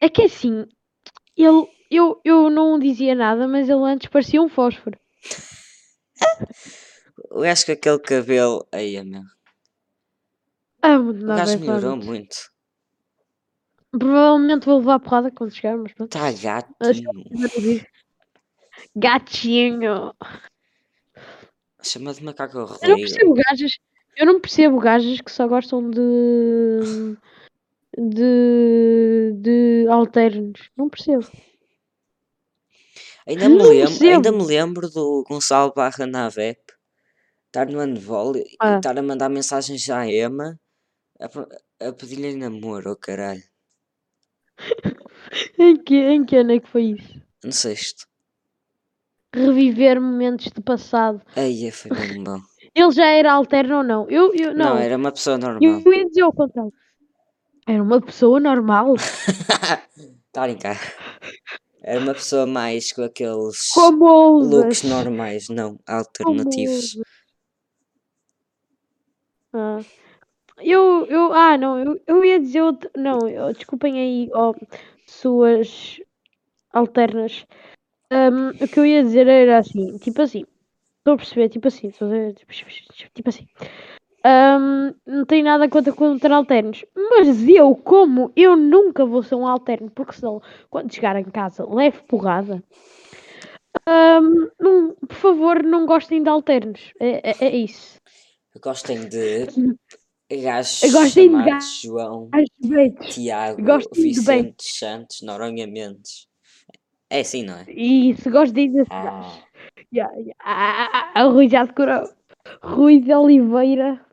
É que assim, ele, eu, eu não dizia nada, mas ele antes parecia um fósforo. eu acho que aquele cabelo. Aí, meu. Ah, o gajo melhorou muito. Provavelmente vou levar a porrada quando chegar, mas pronto. Tá gatinho. Gatinho. Chama de macaco Eu não percebo gajas. Eu não percebo gajas que só gostam de de, de alternos. Não percebo. Ainda me, lembro, ainda me lembro do Gonçalo Barra na VEP estar no handball e ah. estar a mandar mensagens à Emma a, a pedir-lhe namoro, oh caralho. em, que, em que ano é que foi isso? No sexto. Reviver momentos do passado. Aí foi bem bom. Ele já era alterno ou não? Eu, eu, não. não, era uma pessoa normal. Eu ia dizer o contrário. Era uma pessoa normal. Está a brincar. Era uma pessoa mais com aqueles Como looks normais, não alternativos. Ah. Eu, eu, ah, não, eu, eu ia dizer outro, não, eu, desculpem aí, oh, suas alternas. Um, o que eu ia dizer era assim, tipo assim, estou a perceber, tipo assim, tipo, tipo assim. Um, não tenho nada contra, contra alternos. Mas eu, como eu nunca vou ser um alterno, porque senão, quando chegar em casa, levo porrada. Um, não, por favor, não gostem de alternos. É, é, é isso. Gostem de gajos gostem de gajos, João, Tiago, Vicente Santos, Noronha Mendes. É assim, não é? Isso, gosto de dizer ah. Yeah, yeah. Ah, ah, Rui já decorou. Rui de Oliveira.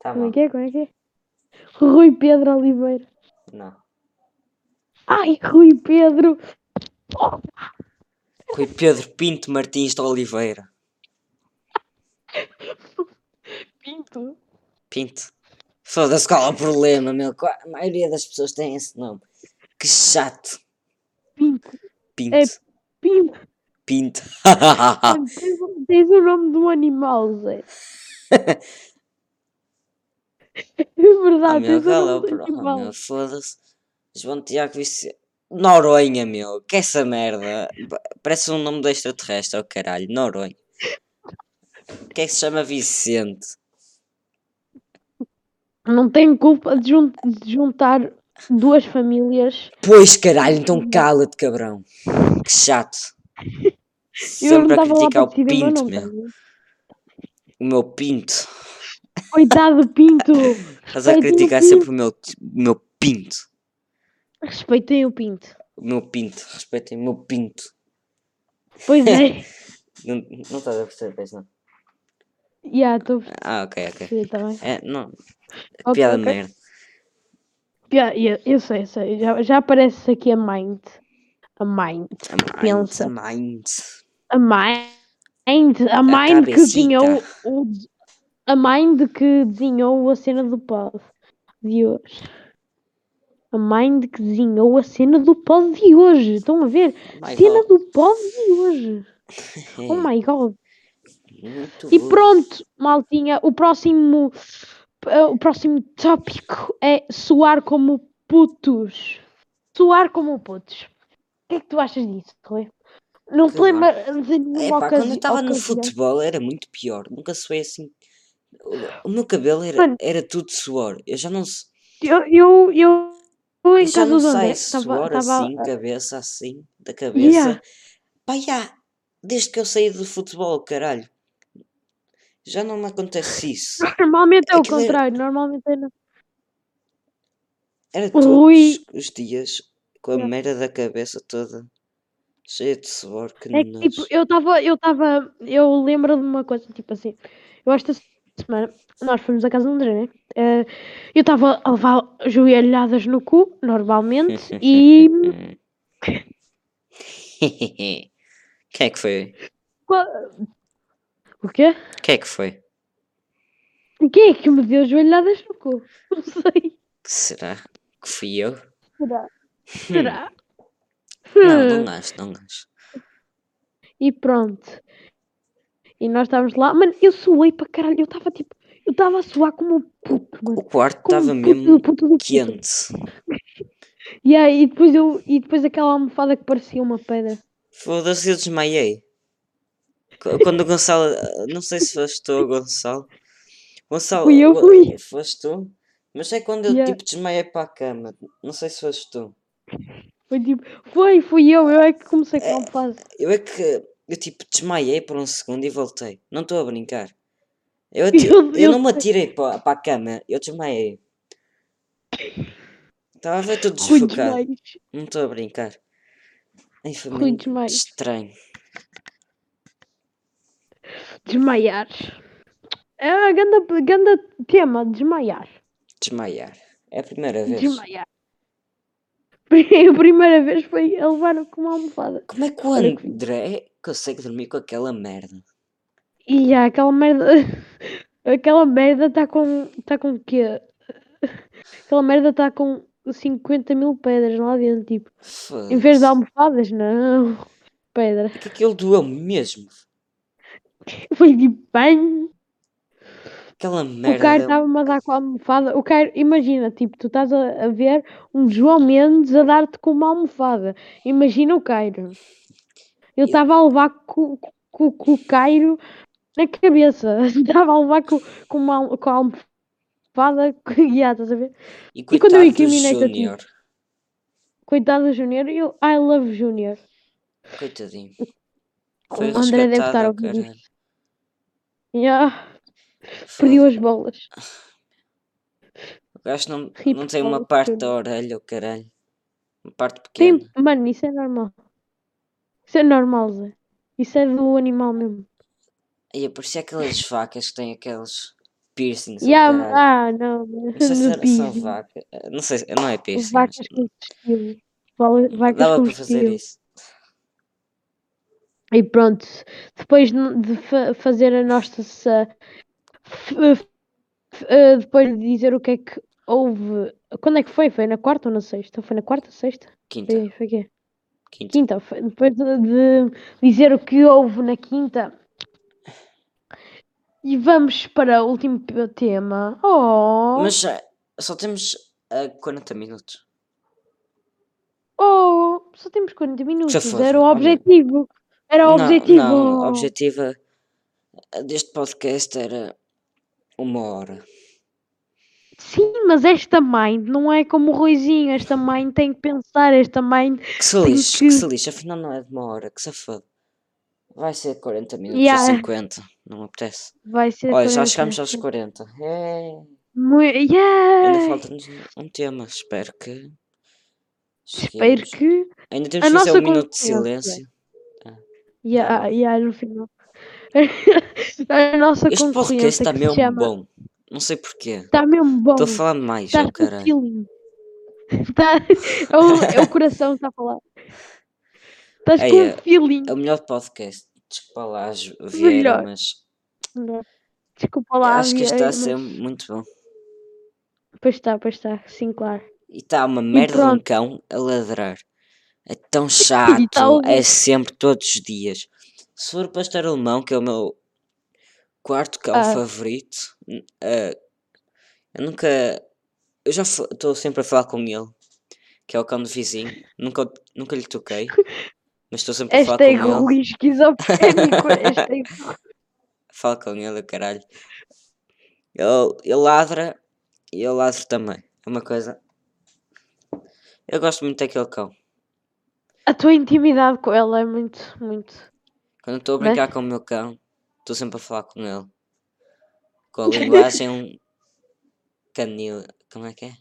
Tá Como é que é? Como é que é? Rui Pedro Oliveira. Não. Ai, Rui Pedro. Rui Pedro Pinto Martins de Oliveira. Pinto? Pinto. Foda-se qual é o problema, meu. A maioria das pessoas tem esse nome. Que chato. Pinto. Pinto. É Pinto. Pinto. tens o nome de um animal, Zé. É verdade. Ah, meu, cala meu, foda-se. João Tiago Vicente. Noronha, meu, que essa merda. Parece um nome de extraterrestre, oh caralho, Noronha. que é que se chama Vicente? Não tenho culpa de, jun de juntar duas famílias. Pois caralho, então cala-te, cabrão. Que chato. Sempre a criticar o pinto, meu. O meu pinto. Coitado pinto. Estás a criticar sempre o meu, o meu pinto. Respeitem o pinto. O meu pinto. Respeitem o meu pinto. Pois é. não, não estás a perceber, não? Yeah, tô... Ah, ok, ok. Tá é, não. Okay, Piada okay. merda. Yeah, yeah, eu sei, eu sei. Já, já aparece aqui a mind. A mind. A mind. Pensa. A mind. A mind. A mind que desenhou o, a mind que desenhou a cena do pod de hoje. A mind que desenhou a cena do pod de hoje. Estão a ver? Oh cena God. do pod de hoje. oh my god. Muito e bom. pronto, maltinha. O próximo, o próximo tópico é soar como putos. Soar como putos. O que é que tu achas disso, Chloe? Não te lembro de nenhuma Epá, Quando eu estava no futebol era muito pior. Nunca soei assim. O meu cabelo era, Mano, era tudo suor. Eu já não sei. Eu, eu, eu, eu em já não sei suor tava, assim, tava... cabeça assim, da cabeça. Yeah. Pá, yeah, desde que eu saí do futebol, caralho. Já não me acontece isso. Normalmente é o contrário, era... normalmente é. Era todos os dias com a yeah. merda da cabeça toda cheia de suor. É que, tipo, eu estava, eu estava, eu lembro de uma coisa, tipo assim, eu esta semana nós fomos à casa do André, né? Uh, eu estava a levar joelhadas no cu, normalmente, e. Quem é que foi? O quê? Quem é que foi? Quem é que me deu joelhadas no cu? Não sei. Será que fui eu? Será? Será? Não, não acho, não acho. E pronto. E nós estávamos lá. Mano, eu suei para caralho. Eu estava tipo. Eu estava a suar como um puto, mano. O quarto estava mesmo puto, puto, quente. yeah, e, depois eu, e depois aquela almofada que parecia uma pedra. Foda-se, eu desmaiei. Quando o Gonçalo. Não sei se foste tu, Gonçalo. Gonçalo. Fui eu, fui. Foste tu? Mas é quando eu yeah. tipo desmaiei para a cama. Não sei se foste tu. Foi tipo. Foi, fui eu. Eu é que comecei com a almofada. Eu é que eu tipo desmaiei por um segundo e voltei. Não estou a brincar. Eu, eu, eu não me atirei para, a cama, eu desmaiei. Estava a ver tudo desfocado. Não estou a brincar. Ai, foi muito estranho. Desmaiar. É a grande, grande tema, desmaiar. Desmaiar. É a primeira vez. Desmaiar. A primeira vez foi a levar com uma almofada. Como é que o André consegue dormir com aquela merda? E aquela merda. Aquela merda está com. Está com o quê? Aquela merda está com 50 mil pedras lá dentro, tipo. Em vez de almofadas, não. Pedra. É que aquilo doeu mesmo. Foi de banho. Aquela merda. O Cairo estava-me a dar com a almofada. O Cairo, imagina, tipo, tu estás a, a ver um João Mendes a dar-te com uma almofada. Imagina o Cairo. Eu estava a levar com, com, com o Cairo na cabeça. Estava a levar com, com, uma, com a almofada. Yeah, estás a ver? E, e quando eu incriminei-te a ti. Coitado do Júnior. Eu, I love Júnior. Coitadinho. Foi o André deve estar a ouvir. Yeah. Perdeu as bolas. O gajo não, não tem uma parte da orelha, o caralho. Uma parte pequena. Sim, mano, isso é normal. Isso é normal, Zé. Isso é do animal mesmo. E por isso é aquelas vacas que têm aqueles piercings. Yeah, ah, não. Não sei se era só vaca. Não sei, não é piercing. Vacas com estilo. Vacas Dava para fazer isso. E pronto, depois de fazer a nossa Uh, depois de dizer o que é que houve. Quando é que foi? Foi na quarta ou na sexta? Foi na quarta, sexta? Quinta. Foi, foi quê? Quinta. quinta foi, depois de, dizer o que houve na quinta. E vamos para o último tema. Oh! Mas só temos uh, 40 minutos. Oh! Só temos 40 minutos. Era o objetivo. Era o não, objetivo. Não, o objetivo deste podcast era uma hora. Sim, mas esta mãe não é como o Ruizinho. Esta mãe tem que pensar. Esta mãe. Que se lixe, que... que se lixe. Afinal, não é de uma hora. Que se foda. Vai ser 40 minutos yeah. ou 50. Não apetece. Vai ser Olha, já chegamos aos 40. É. Muito... Yeah. Ainda falta-nos um tema. Espero que. Cheguemos. Espero que. Ainda temos que fazer um minuto de silêncio. Ah, yeah, tá yeah, no final. a nossa este podcast está mesmo chama... bom. Não sei porquê. Está mesmo bom. Estou a falar mais, tá oh, caralho. Tá... É, o, é o coração que está a falar. Estás com um feeling. É o melhor podcast. Desculpa lá, Vieira, melhor. mas. Desculpa lá, Acho que isto está a ser muito bom. Pois está, pois está, sim, claro. E está uma merda de um cão a ladrar. É tão chato, é sempre, todos os dias. Se for pastor alemão, que é o meu quarto cão ah. favorito, uh, eu nunca. Eu já estou sempre a falar com ele, que é o cão do vizinho. Nunca, nunca lhe toquei, mas estou sempre a falar com ele. Rui esquizofrénico. Fala com ele, caralho. Ele, ele ladra e eu ladro também. É uma coisa. Eu gosto muito daquele cão. A tua intimidade com ele é muito, muito. Quando estou a brincar com o meu cão, estou sempre a falar com ele. Com a linguagem canil. Como é que é?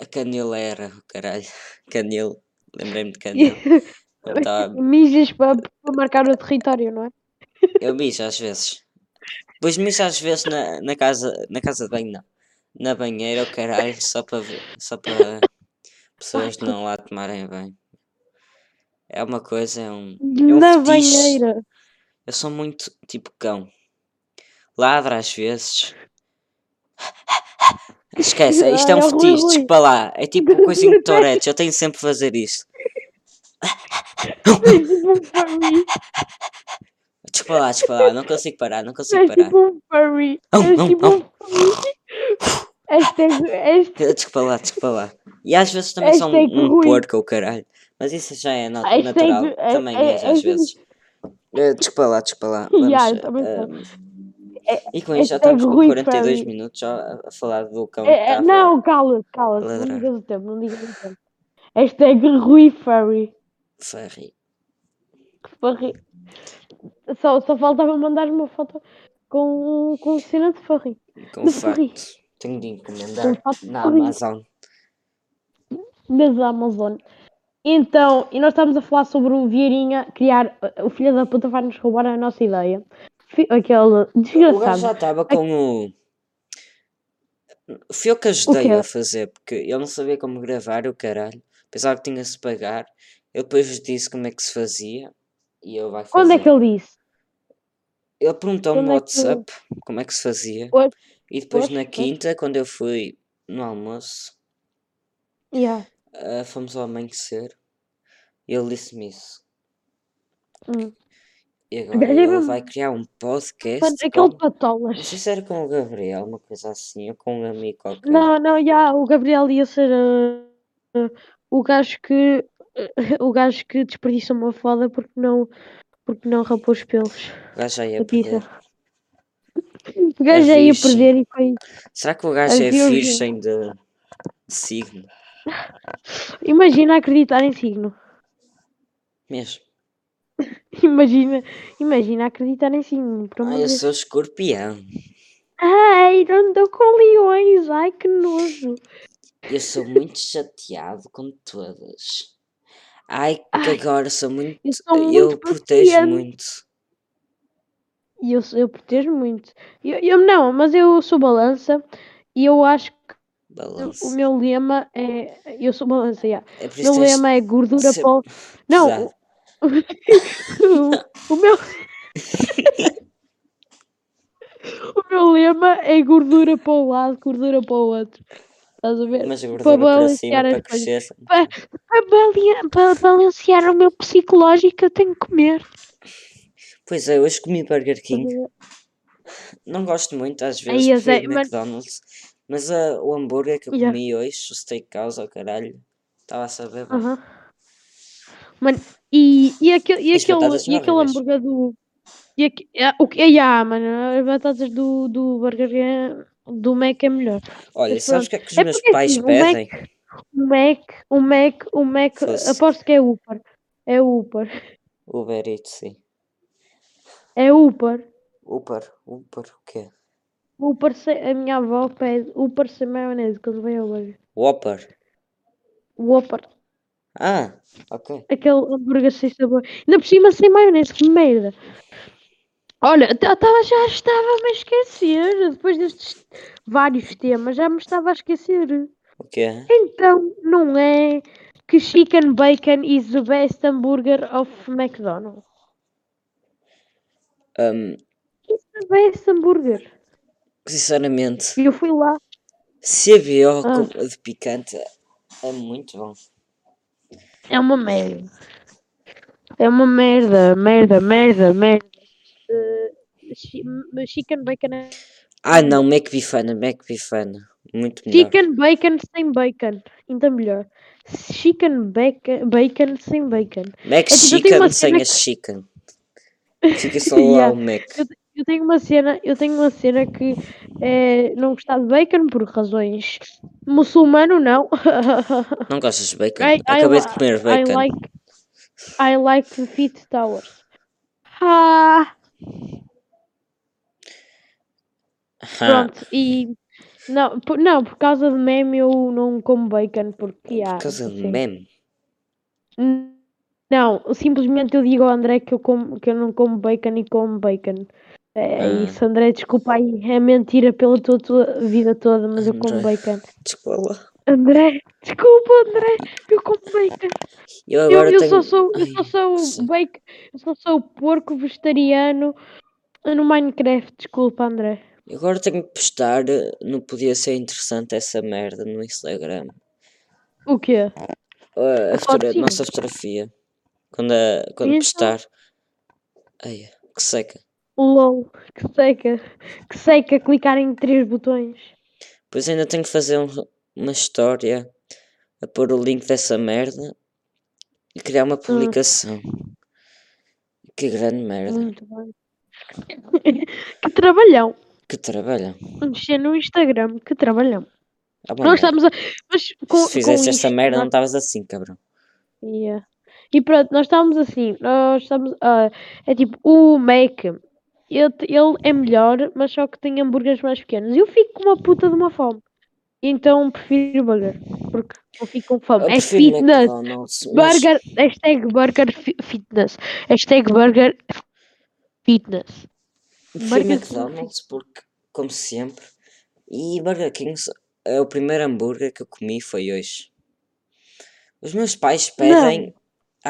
A canilera, caralho. Canil. Lembrei-me de canil. Tava... Mijas para, para marcar o território, não é? Eu mijo às vezes. Depois mijo às vezes na, na, casa, na casa de banho, não. Na banheira, o caralho, só para ver, só para pessoas não lá tomarem bem. É uma coisa, é um. É na banheira. Eu sou muito tipo cão. Ladra às vezes. Esquece, isto é um fetiche, desculpa lá. É tipo um coisinho de Tourette, eu tenho sempre a fazer isto. Desculpa lá, desculpa lá, não consigo parar, não consigo parar. Desculpa lá, desculpa lá. E às vezes também são um, um porco ou caralho. Mas isso já é not natural. também é, às vezes. Uh, desculpa lá, desculpa lá. Vamos, yeah, uh, e com isso já estamos com 42 minutos já a falar do cão. É, não, cala-te, cala-te. Não digas o tempo, não digas o tempo. Hashtag Rui Furry. Furry. Furry. Só, só faltava mandar uma foto com, com cena de Furry. Com de furry. Tenho de encomendar na Amazon. Das Amazon. Então, e nós estamos a falar sobre o Vieirinha criar. O filho da puta vai nos roubar a nossa ideia. Aquele desgraçado. O gajo já estava com o. Fui eu que ajudei a fazer, porque ele não sabia como gravar o caralho. Pensava que tinha-se pagar. Eu depois disse como é que se fazia. E eu vai fazer. Quando é que ele disse? Ele perguntou-me no é WhatsApp que... como é que se fazia. E depois na quinta, quando eu fui no almoço, yeah. Uh, fomos ao amanhecer. E ele disse-me isso. Hum. E agora ele vai criar um podcast. Aquele com... patolas. Não sei se era com o Gabriel, uma coisa assim, ou com um amigo qualquer. Não, não, já, o Gabriel ia ser uh, o gajo que uh, o gajo que desperdiça uma foda porque não, porque não rapou os pelos. O gajo já ia perder. O gajo já ia perder e foi. Será que o gajo é virgem de signo? Imagina acreditar em signo. Mesmo. Imagina, imagina acreditar em signo. Ai, eu sou escorpião. Ai, não estou com leões. Ai, que nojo. Eu sou muito chateado com todas. Ai, que Ai, agora sou muito. Eu, sou muito eu protejo muito. E eu, eu protejo muito. Eu, eu não, mas eu sou balança e eu acho o meu lema é. Eu sou balança, yeah. é. O meu lema é gordura para. Não, o meu. o meu lema é gordura para um lado, gordura para o outro. Estás a ver? Mas a para, para cima, para crescer. Para, para, para balancear o meu psicológico, eu tenho que comer. Pois é, hoje comi Burger King. Não gosto muito, às vezes, Aí, mas... McDonald's. Mas uh, o hambúrguer que eu yeah. comi hoje, o steakhouse ao caralho, estava a saber. Uh -huh. Mano, e, e aquele, e aquele, e aquele hambúrguer do. E aqui, é, o que é, ah, mano, as batatas do, do burger é, do Mac é melhor. Olha, Mas sabes o que é que os é meus pais assim, pedem? O Mac, o Mac, o Mac, o Mac aposto que é Uber. É Uber. Uber Eats, sim. É Uber. Uber, Uber, o quê? Uber sem, a minha avó pede Uber sem maionese quando vem ao burger. Whopper. Whopper. Ah, ok. Aquele hambúrguer sem sabor. Ainda por cima sem maionese, que merda. Olha, tava, já estava a esquecer. Depois destes vários temas, já me estava a esquecer. O quê? Então, não é que chicken bacon is the best hamburger of McDonald's? Um, It's the best hambúrguer. Sinceramente. E eu fui lá. CBO ah. de picante é muito bom. É uma merda. É uma merda, merda, merda, merda. Uh, chicken bacon é... Ah não, McBifana, McBifana. Muito melhor. Chicken bacon sem bacon. Ainda melhor. Chicken bacon, bacon sem bacon. Mac é, tipo, chicken sem a chicken. Fica só yeah. lá o Mac. Eu, tenho uma cena, eu tenho uma cena que é não gostar de bacon por razões muçulmano não. Não gostas de bacon? I, Acabei I, de comer bacon. I like I like the Fit Towers. Ah. Pronto, e não por, não, por causa de meme eu não como bacon porque há. Por causa de meme? Não, simplesmente eu digo ao André que eu, como, que eu não como bacon e como bacon. É ah. isso, André, desculpa aí, é mentira pela tua, tua vida toda, mas André, eu como bacon. Desculpa. André, desculpa, André, eu como bacon. Eu agora eu, eu tenho... só sou, eu só sou bacon, eu só sou porco vegetariano no Minecraft, desculpa, André. Agora tenho que postar, não podia ser interessante essa merda no Instagram. O quê? A, a, foto, a nossa fotografia. Quando, a, quando então? postar. Ai, que seca. LOL, que seca. Que seca clicar em três botões. Pois ainda tenho que fazer um, uma história a pôr o link dessa merda e criar uma hum. publicação. Hum. Que grande merda. Muito bem. que trabalhão. Que trabalham. Mexer no Instagram, que trabalhão. Ah, Nós estamos a. Mas com, Se fizesse esta merda, não estavas assim, cabrão. Yeah. E pronto, nós estamos assim. Nós estamos. Uh, é tipo, o Mac. Ele, ele é melhor, mas só que tem hambúrgueres mais pequenos. Eu fico com uma puta de uma fome. Então prefiro burger. Porque eu fico com fome. é fitness. Burger. Hashtag burger fitness. Hashtag burger fitness. Prefiro McDonald's porque, como sempre, e Burger King é o primeiro hambúrguer que eu comi foi hoje. Os meus pais pedem não.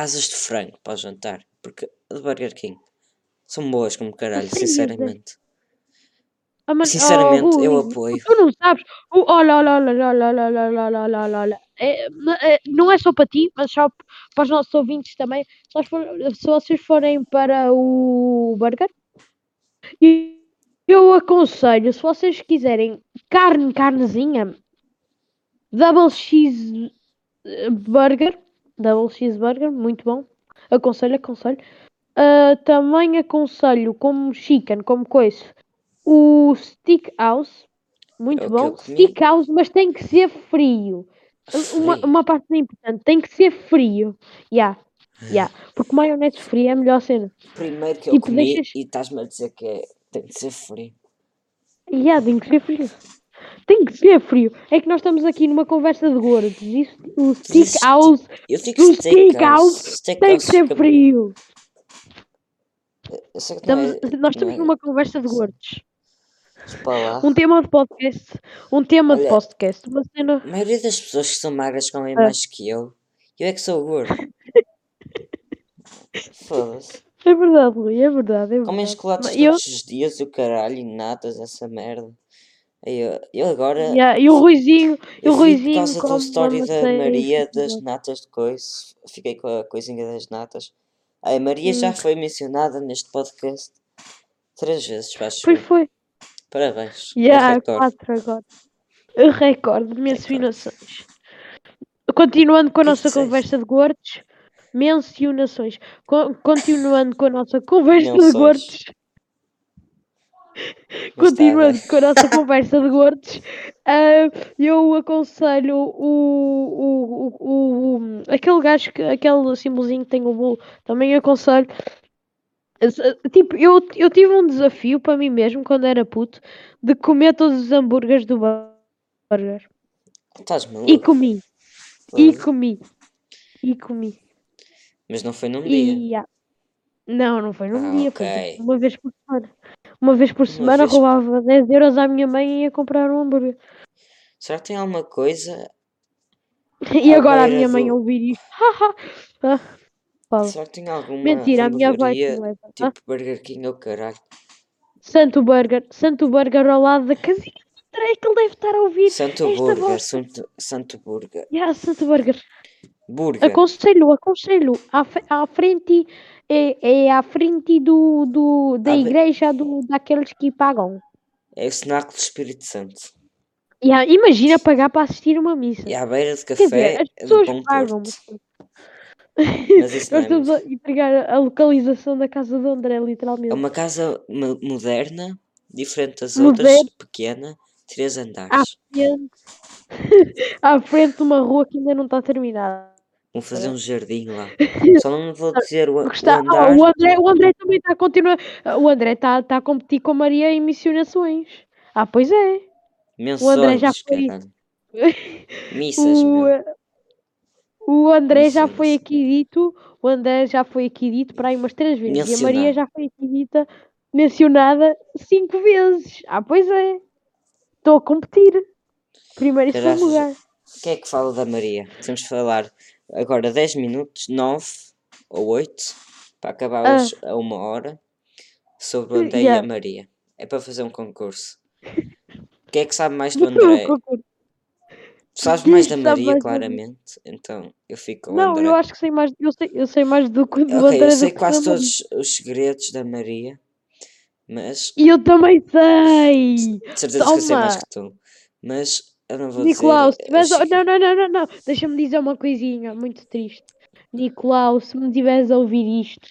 asas de frango para o jantar, porque de Burger King são boas como caralho, sinceramente. Ah, mas, sinceramente, oh, eu apoio. Tu não sabes? olha, olha, olha, olha, olha, olha, olha, olha, olha. É, é, não é só para ti, mas só para os nossos ouvintes também. Se vocês forem para o burger, e eu aconselho, se vocês quiserem carne, carnezinha, Double Cheese eh, Burger, Double Cheeseburger, muito bom. Aconselho, aconselho. Uh, também aconselho como chicken, como coisa, o Stick House, muito é bom. Stick House, mas tem que ser frio. Uma, uma parte importante, tem que ser frio. Yeah. Yeah. Porque maionese fria é a melhor cena. Primeiro que eu tipo, comi deixas... e estás-me a dizer que é, tem que ser frio. Yeah, tem que ser frio. Tem que ser frio. É que nós estamos aqui numa conversa de gordos. O stick house, eu digo o stick house tem que ser frio. Estamos, é, nós estamos é. numa conversa de gordos. Um tema de podcast. Um tema Olha, de podcast. Uma cena... A maioria das pessoas que são magras comem ah. mais que eu. Eu é que sou gordo. Foda-se. É verdade, Rui, é verdade. É verdade. Comem chocolates todos eu... os dias, o caralho, e natas, essa merda. Eu, eu agora. Yeah, e o Ruizinho. E o Ruizinho por causa da história da Maria das natas de coisa. Fiquei com a coisinha das natas. A Maria hum. já foi mencionada neste podcast três vezes, acho. Foi, foi. Parabéns. Yeah, quatro agora. O recorde, mencionações. Continuando com a nossa conversa de gordos mencionações. continuando com a nossa conversa de gordos. Continuando com a nossa conversa de gordos, uh, eu aconselho o, o, o, o, aquele gajo, que, aquele símbolozinho que tem o bolo, também aconselho. Tipo, eu, eu tive um desafio para mim mesmo quando era puto de comer todos os hambúrgueres do burger. Estás maluco? E comi. E comi. E comi. Mas não foi num dia. E, yeah. Não, não foi num ah, dia. Okay. Uma vez por semana. Uma vez por semana vez... roubava 10 euros à minha mãe e ia comprar um hambúrguer. Será que tem alguma coisa? e agora a minha do... mãe ouvir isto. Ah, Será que tem alguma Mentira, a minha avó é Tipo ah? Burger King ou caralho. Santo Burger. Santo Burger ao lado da casinha é que ele deve estar a ouvir. Santo Burger. Santo, Santo Burger. Yeah, Santo Burger. Burger. Aconselho, aconselho. À, à frente é, é à frente do, do, da igreja do, daqueles que pagam. É o cenáculo do Espírito Santo. Yeah, imagina pagar para assistir uma missa. E à beira de café dizer, as pessoas é pagam. Nós estamos a entregar a localização da casa do André, literalmente. É uma casa moderna, diferente das Moderno. outras, pequena, três andares. À frente, à frente de uma rua que ainda não está terminada. Vão fazer um jardim lá. Só não vou dizer o, Está, o andar. Oh, o, André, o André também está a continuar. O André está tá a competir com a Maria em missionações. Ah, pois é. Menções, o André já foi. Missas, o, meu. o André Missões. já foi aqui dito. O André já foi aqui dito para aí umas três vezes. E a Maria já foi aqui dita, mencionada cinco vezes. Ah, pois é. Estou a competir. Primeiro e segundo lugar. Quem é que fala da Maria? Temos de falar agora 10 minutos, 9 ou 8, para acabar ah. hoje a uma hora, sobre o André yeah. e a Maria. É para fazer um concurso. Quem é que sabe mais do André? Tu sabes mais da Maria, claramente, então eu fico com Não, André. eu acho que sei mais, eu sei, eu sei mais do que do okay, André. Eu sei quase todos os segredos da Maria, mas... E eu também sei! De certeza Toma. que eu sei mais que tu. Mas eu não vou Nicolau, dizer. se tivesse... Não, não, não, não, não. Deixa-me dizer uma coisinha muito triste. Nicolau, se me tiveres a ouvir isto,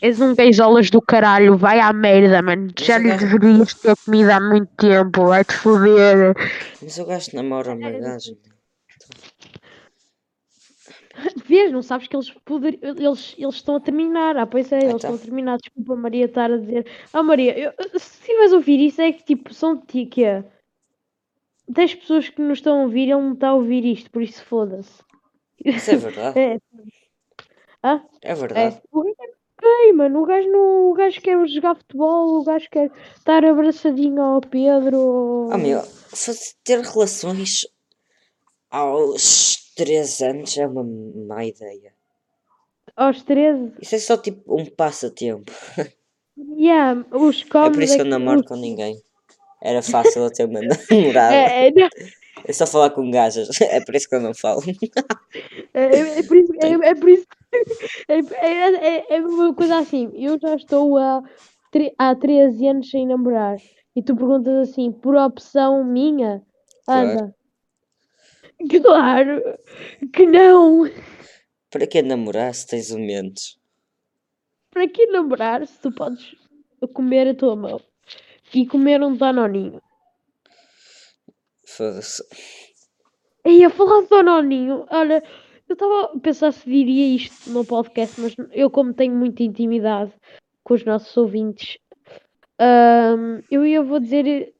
és um beijolas do caralho, vai à merda, mano. Já lhe deverias ter comido há muito tempo, vai-te foder. Mas eu gasto namoro uma gaja. Vês, não sabes que eles, poder... eles, eles estão a terminar. Ah, pois é, eles estão a terminar. Desculpa, Maria, estar a dizer. Ah, Maria, eu, se tiveres a ouvir isso, é que tipo, são de ti que é 10 pessoas que nos estão a ouvir, ele não está a ouvir isto, por isso foda-se. Isso é verdade. é. Hã? É verdade. É. mano, o gajo, não, o gajo quer jogar futebol, o gajo quer estar abraçadinho ao Pedro. Ah, meu, ter relações aos 3 anos é uma má ideia. Aos 13? Isso é só tipo um passatempo. Yeah, os É por isso que eu não namoro com ninguém. Era fácil eu ter uma namorada. É, é, é só falar com gajas. É por isso que eu não falo. É, é, é por isso. É, é por isso é, é, é, uma coisa assim. Eu já estou há, há 13 anos sem namorar. E tu perguntas assim, por opção minha? Anda. Claro, claro que não. Para que namorar se tens o menos? Para que namorar se tu podes comer a tua mão? E comer um danoninho. Foda-se. E a falar de danoninho, olha, eu estava a pensar se diria isto no podcast, mas eu como tenho muita intimidade com os nossos ouvintes, um, eu ia vou dizer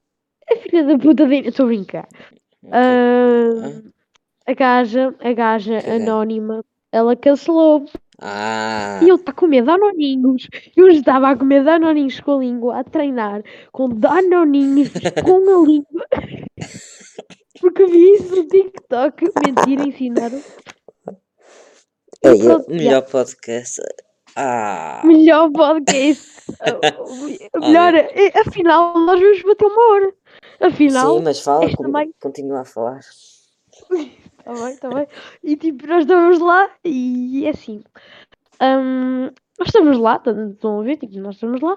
a filha da puta dele, estou a brincar. Um, a gaja, a gaja anónima, ela cancelou ah. E ele está a comer danoninhos. Eu estava a comer danoninhos com a língua, a treinar com danoninhos com a língua. Porque vi isso no TikTok. Mentira, ensinaram. É, o melhor podcast. Ah. Melhor podcast. melhor. É, afinal, nós vamos bater uma hora. Afinal. Sim, mas fala, continua a falar. Tá bem, está bem. E tipo, nós estamos lá e é assim. Um, nós estamos lá, estão a ver, tipo, nós estamos lá.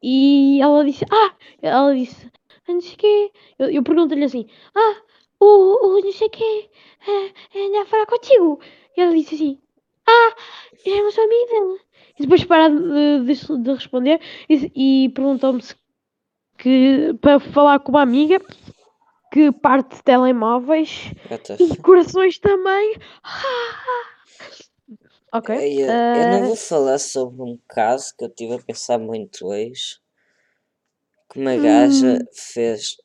E ela disse, ah, ela disse, ah, não sei o quê. Eu, eu pergunto-lhe assim, ah, o, o não sei o quê, é, é a falar contigo. E ela disse assim, ah, é uma sua amiga. E depois para de, de, de responder e, e perguntou-me se que, para falar com uma amiga que parte de telemóveis e corações também. ok. Eu, eu não vou falar sobre um caso que eu estive a pensar muito hoje. Que uma gaja hum. fez.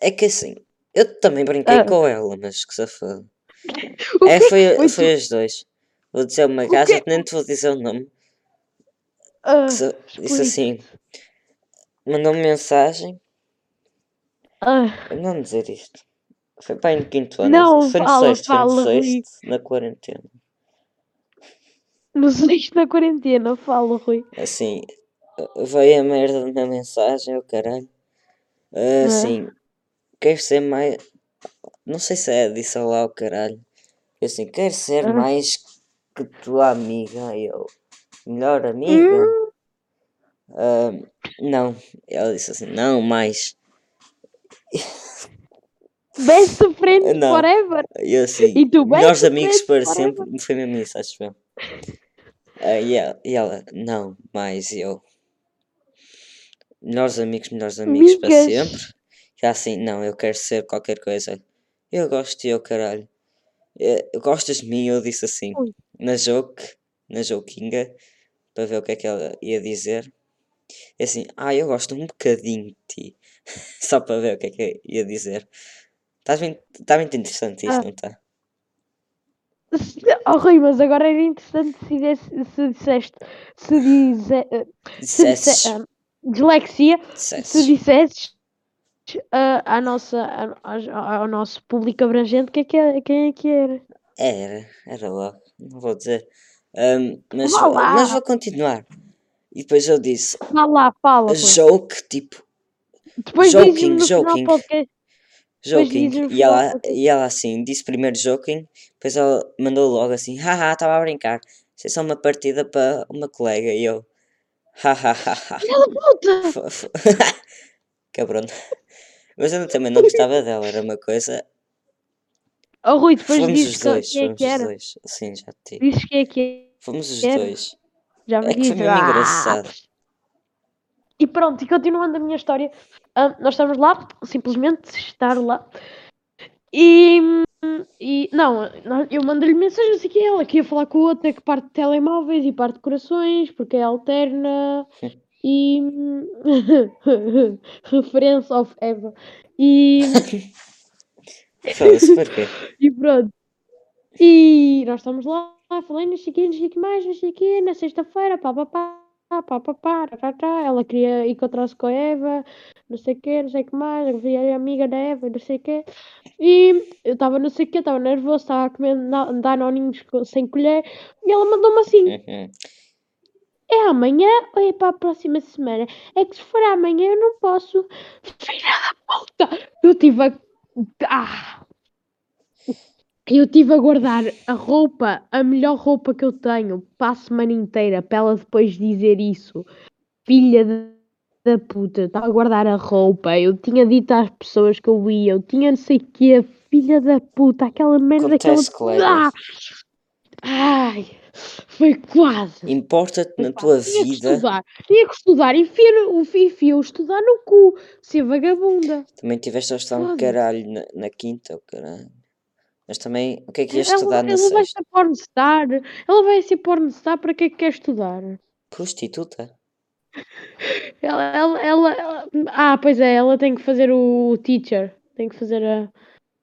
É que assim, eu também brinquei ah. com ela, mas que safado. É, foi, foi os dois. Vou dizer uma gaja que nem te vou dizer o nome. Uh, que disse assim: mandou-me mensagem. Uh. Não dizer isto. Foi para no quinto ano. Não, foi no fala, sexto, fala, foi no sexto, na quarentena. No sexto na quarentena, fala, Rui. Assim, veio a merda da mensagem, o oh, caralho. Assim, quer ser mais. Não sei se é disso lá o caralho. Assim, quer ser uh. mais que tua amiga. Eu, melhor amiga? Hum. Uh, não, ela disse assim, não, mais. Best friend não. forever. Eu assim, e tu melhores amigos para forever. sempre. Foi mesmo isso, acho eu. Uh, e, ela, e ela, não, mais eu. Melhores amigos, melhores amigos para sempre. E assim, não, eu quero ser qualquer coisa. Eu gosto de eu, caralho. Eu, gostas de mim? Eu disse assim, Ui. na joke, na joquinha, para ver o que é que ela ia dizer. E assim, ah, eu gosto um bocadinho de ti. Só para ver o que é que ia dizer. Está bem, tá muito interessante isto, ah. não está? Oh, Rui, mas agora era interessante se, disse, se disseste. Se dize, se disse, uh, dislexia. Dissesses. Se dissesses uh, à nossa, a, ao nosso público abrangente que é que é, quem é que era. Era, era logo. Não vou dizer. Um, mas, mas vou continuar. E depois eu disse. Fala fala. Joke, tipo. Depois joking, joking. Joking. E ela, e ela assim, disse primeiro joking, depois ela mandou logo assim, haha, estava a brincar. Isso é só uma partida para uma colega. E eu, hahaha. puta! Cabrão. Mas eu também não gostava dela, era uma coisa. Oh Rui, depois fomos os dois, quem é que era. Dois. Sim, já te quem é que Fomos os era. dois. Já me é que foi mesmo ah. engraçado. E pronto, e continuando a minha história, uh, nós estamos lá, simplesmente estar lá. E, e não, eu mandei-lhe mensagem, assim que ela queria falar com outra que parte de telemóveis e parte de corações, porque é alterna. e referência of Eva. E. Fala-se porquê? E pronto. E nós estamos lá, falei, não sei o quê, não sei o que mais, não sei o quê, na sexta-feira, pá, pá, pá, pá, pá, pá, pá, pá, ela queria encontrar-se com a Eva, não sei o quê, não sei o que mais, eu via amiga da Eva, não sei o quê. E eu estava não sei o quê, estava nervoso, estava a comer danoninhos sem colher, e ela mandou-me assim. Uhum. É amanhã ou é para a próxima semana? É que se for amanhã eu não posso. Filha da puta! Eu tive a. Ah! Eu tive a guardar a roupa, a melhor roupa que eu tenho, para a semana inteira, para ela depois dizer isso. Filha da puta, estava a guardar a roupa. Eu tinha dito às pessoas que eu ia, eu tinha não sei o quê, filha da puta, aquela merda Acontece, aquela. Ah! Ai! Foi quase. Importa-te na tua Tinha vida. Que estudar. Tinha que estudar. Enfia, o enfia estudar no cu. Ser vagabunda. Também tiveste a estudar um caralho na, na quinta, o caralho. Mas também, o que é que ias estudar ela, na ela vai ser pornstar. Ela vai ser pornstar. Para que é que quer estudar? Prostituta. Ela, ela, ela, ela, Ah, pois é. Ela tem que fazer o teacher. Tem que fazer a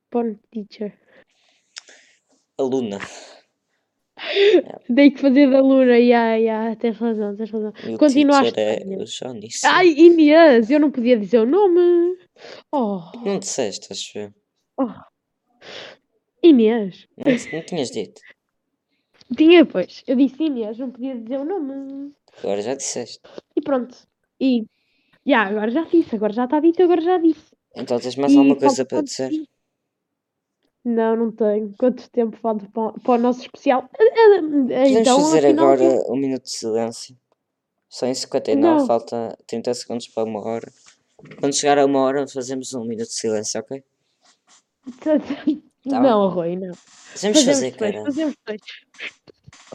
porn teacher. Aluna. Dei que fazer da Luna, yeah, yeah, tens razão, tens razão. E Continuaste. É o Johnny. Ai, Inês, eu não podia dizer o nome. Oh. Não disseste, acho eu. Oh. Inês. Não, não tinhas dito. Tinha, pois. Eu disse Inês, não podia dizer o nome. Agora já disseste. E pronto. E. Já, agora já disse, agora já está dito, agora já disse. Então tens mais e alguma coisa para dizer? Não, não tenho. Quanto tempo falta para, para o nosso especial? Podemos então, fazer agora um minuto de silêncio. Só em 59, não. falta 30 segundos para uma hora. Quando chegar a uma hora, fazemos um minuto de silêncio, ok? Tá não, Rui, não. Fazemos, fazemos fazer, cara. Fazemos dois.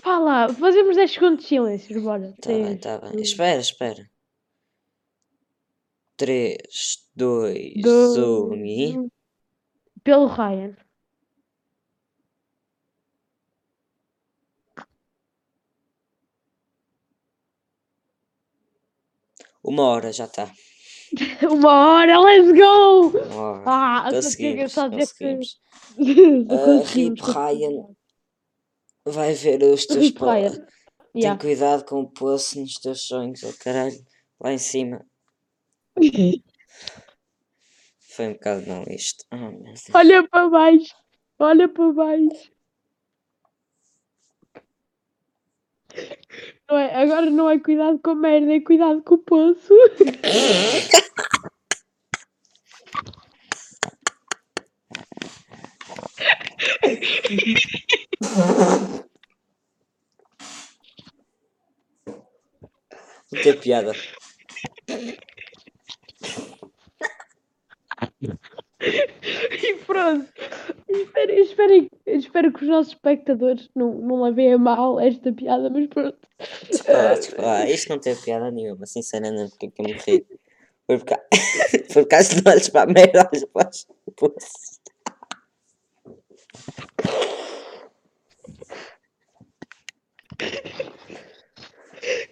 Vá lá, fazemos 10 segundos de silêncio, bora. Tá bem, tá bem. Espera, espera. 3, 2, 1 e. Pelo Ryan. Uma hora já está. Uma hora, let's go! Uma hora. Ah, Conseguimos, conseguimos. Ah, Rip. Ryan. Vai ver os teus Rip Ryan. Tem Yeah. cuidado com o poço nos teus sonhos, oh caralho. Lá em cima. Foi um bocado mal isto. Oh. Olha para baixo. Olha para baixo. Não é, agora não é cuidado com a merda, é cuidado com o poço. Não tem piada. E pronto. Espero, espero, espero que os nossos espectadores não, não levem a mal esta piada, mas pronto. Desculpa lá, desculpa lá. Isto não tem piada nenhuma, sinceramente, porque é que eu me ri. Foi por causa, foi por causa de olhos para a merda, olhos para as poços.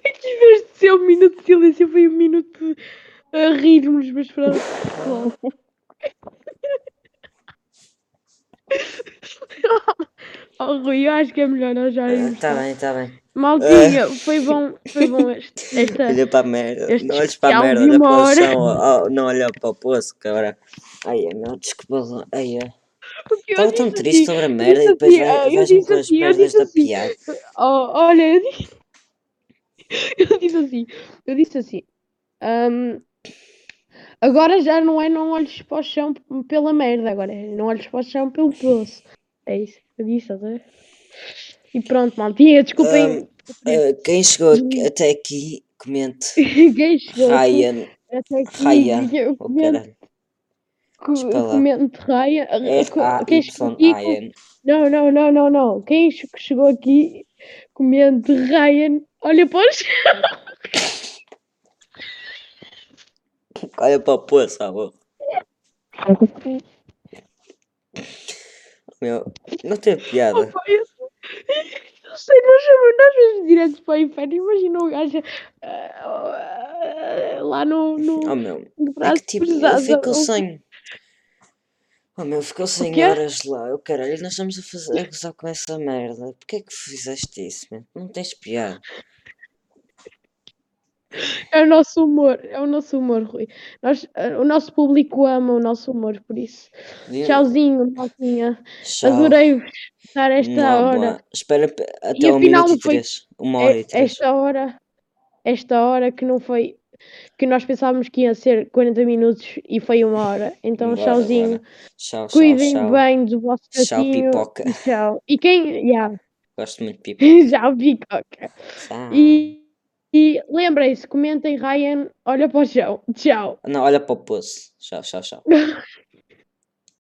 Em vez de ser um minuto de silêncio, foi um minuto a rirmos, mas pronto. Oh, Rui, eu acho que é melhor nós já irmos. Está bem, está bem. Maltinha, foi bom, foi bom este, esta. Olha para a merda. Este Não olhes para a merda, olha para o hora. chão. oh, não olha para o poço, cara. Ai, meu, desculpa lá. Ai, Estava tão disse triste assim, sobre a merda e depois assim, ah, vais-me com as assim, merdas disse da assim. piada. Oh, olha, eu disse, eu disse assim, eu disse assim, hum, agora já não é não olhes para o chão pela merda, agora é não olhes para o chão pelo poço. É isso que eu disse, estás? E pronto, maltinha, desculpem Ah, quem chegou aqui- até aqui, comente. quem chegou Ryan. até aqui, Ryan. eu Oh, comento, caralho. co- Desculpa lá. comento Ryan, quem aqui, com- R-A-Y-N. não, não, não, não, não, quem che- chegou aqui, comente Ryan, olha para o chão. Olha para o poço, amor. Meu, não tem piada. Opa, eu, eu sei, nós chamamos, nós vamos direto para o inferno. Imagina o gajo ah, ah, lá no, no, Oh, meu. no É que tipo, pesado. ficou sem. Oh meu, ficou sem horas lá. Eu caralho, nós estamos a, fazer, a gozar com essa merda. Porquê é que fizeste isso, meu? Não tens piada. É o nosso humor, é o nosso humor, Rui. Nós, ah, o nosso público ama o nosso humor, por isso. Viu? Tchauzinho, maltinha. Tchau. Adorei-vos estar esta mua. hora. Espera p- até E ao minuto não e foi- três. Uma hora e É- três. Esta hora, esta hora que não foi. Que nós pensávamos que ia ser 40 minutos e foi uma hora. Então, Bora, tchauzinho. bora. Tchau, tchau, Cuidem tchau. bem do vosso Tchau, gatinho. pipoca. E Tchau. E quem. Yeah. Gosto muito de pipoca. Tchau, pipoca. Tchau. E, e lembrem-se, comentem, Ryan, olha para o chão. Tchau. Não, olha para o poço. Tchau, tchau, tchau.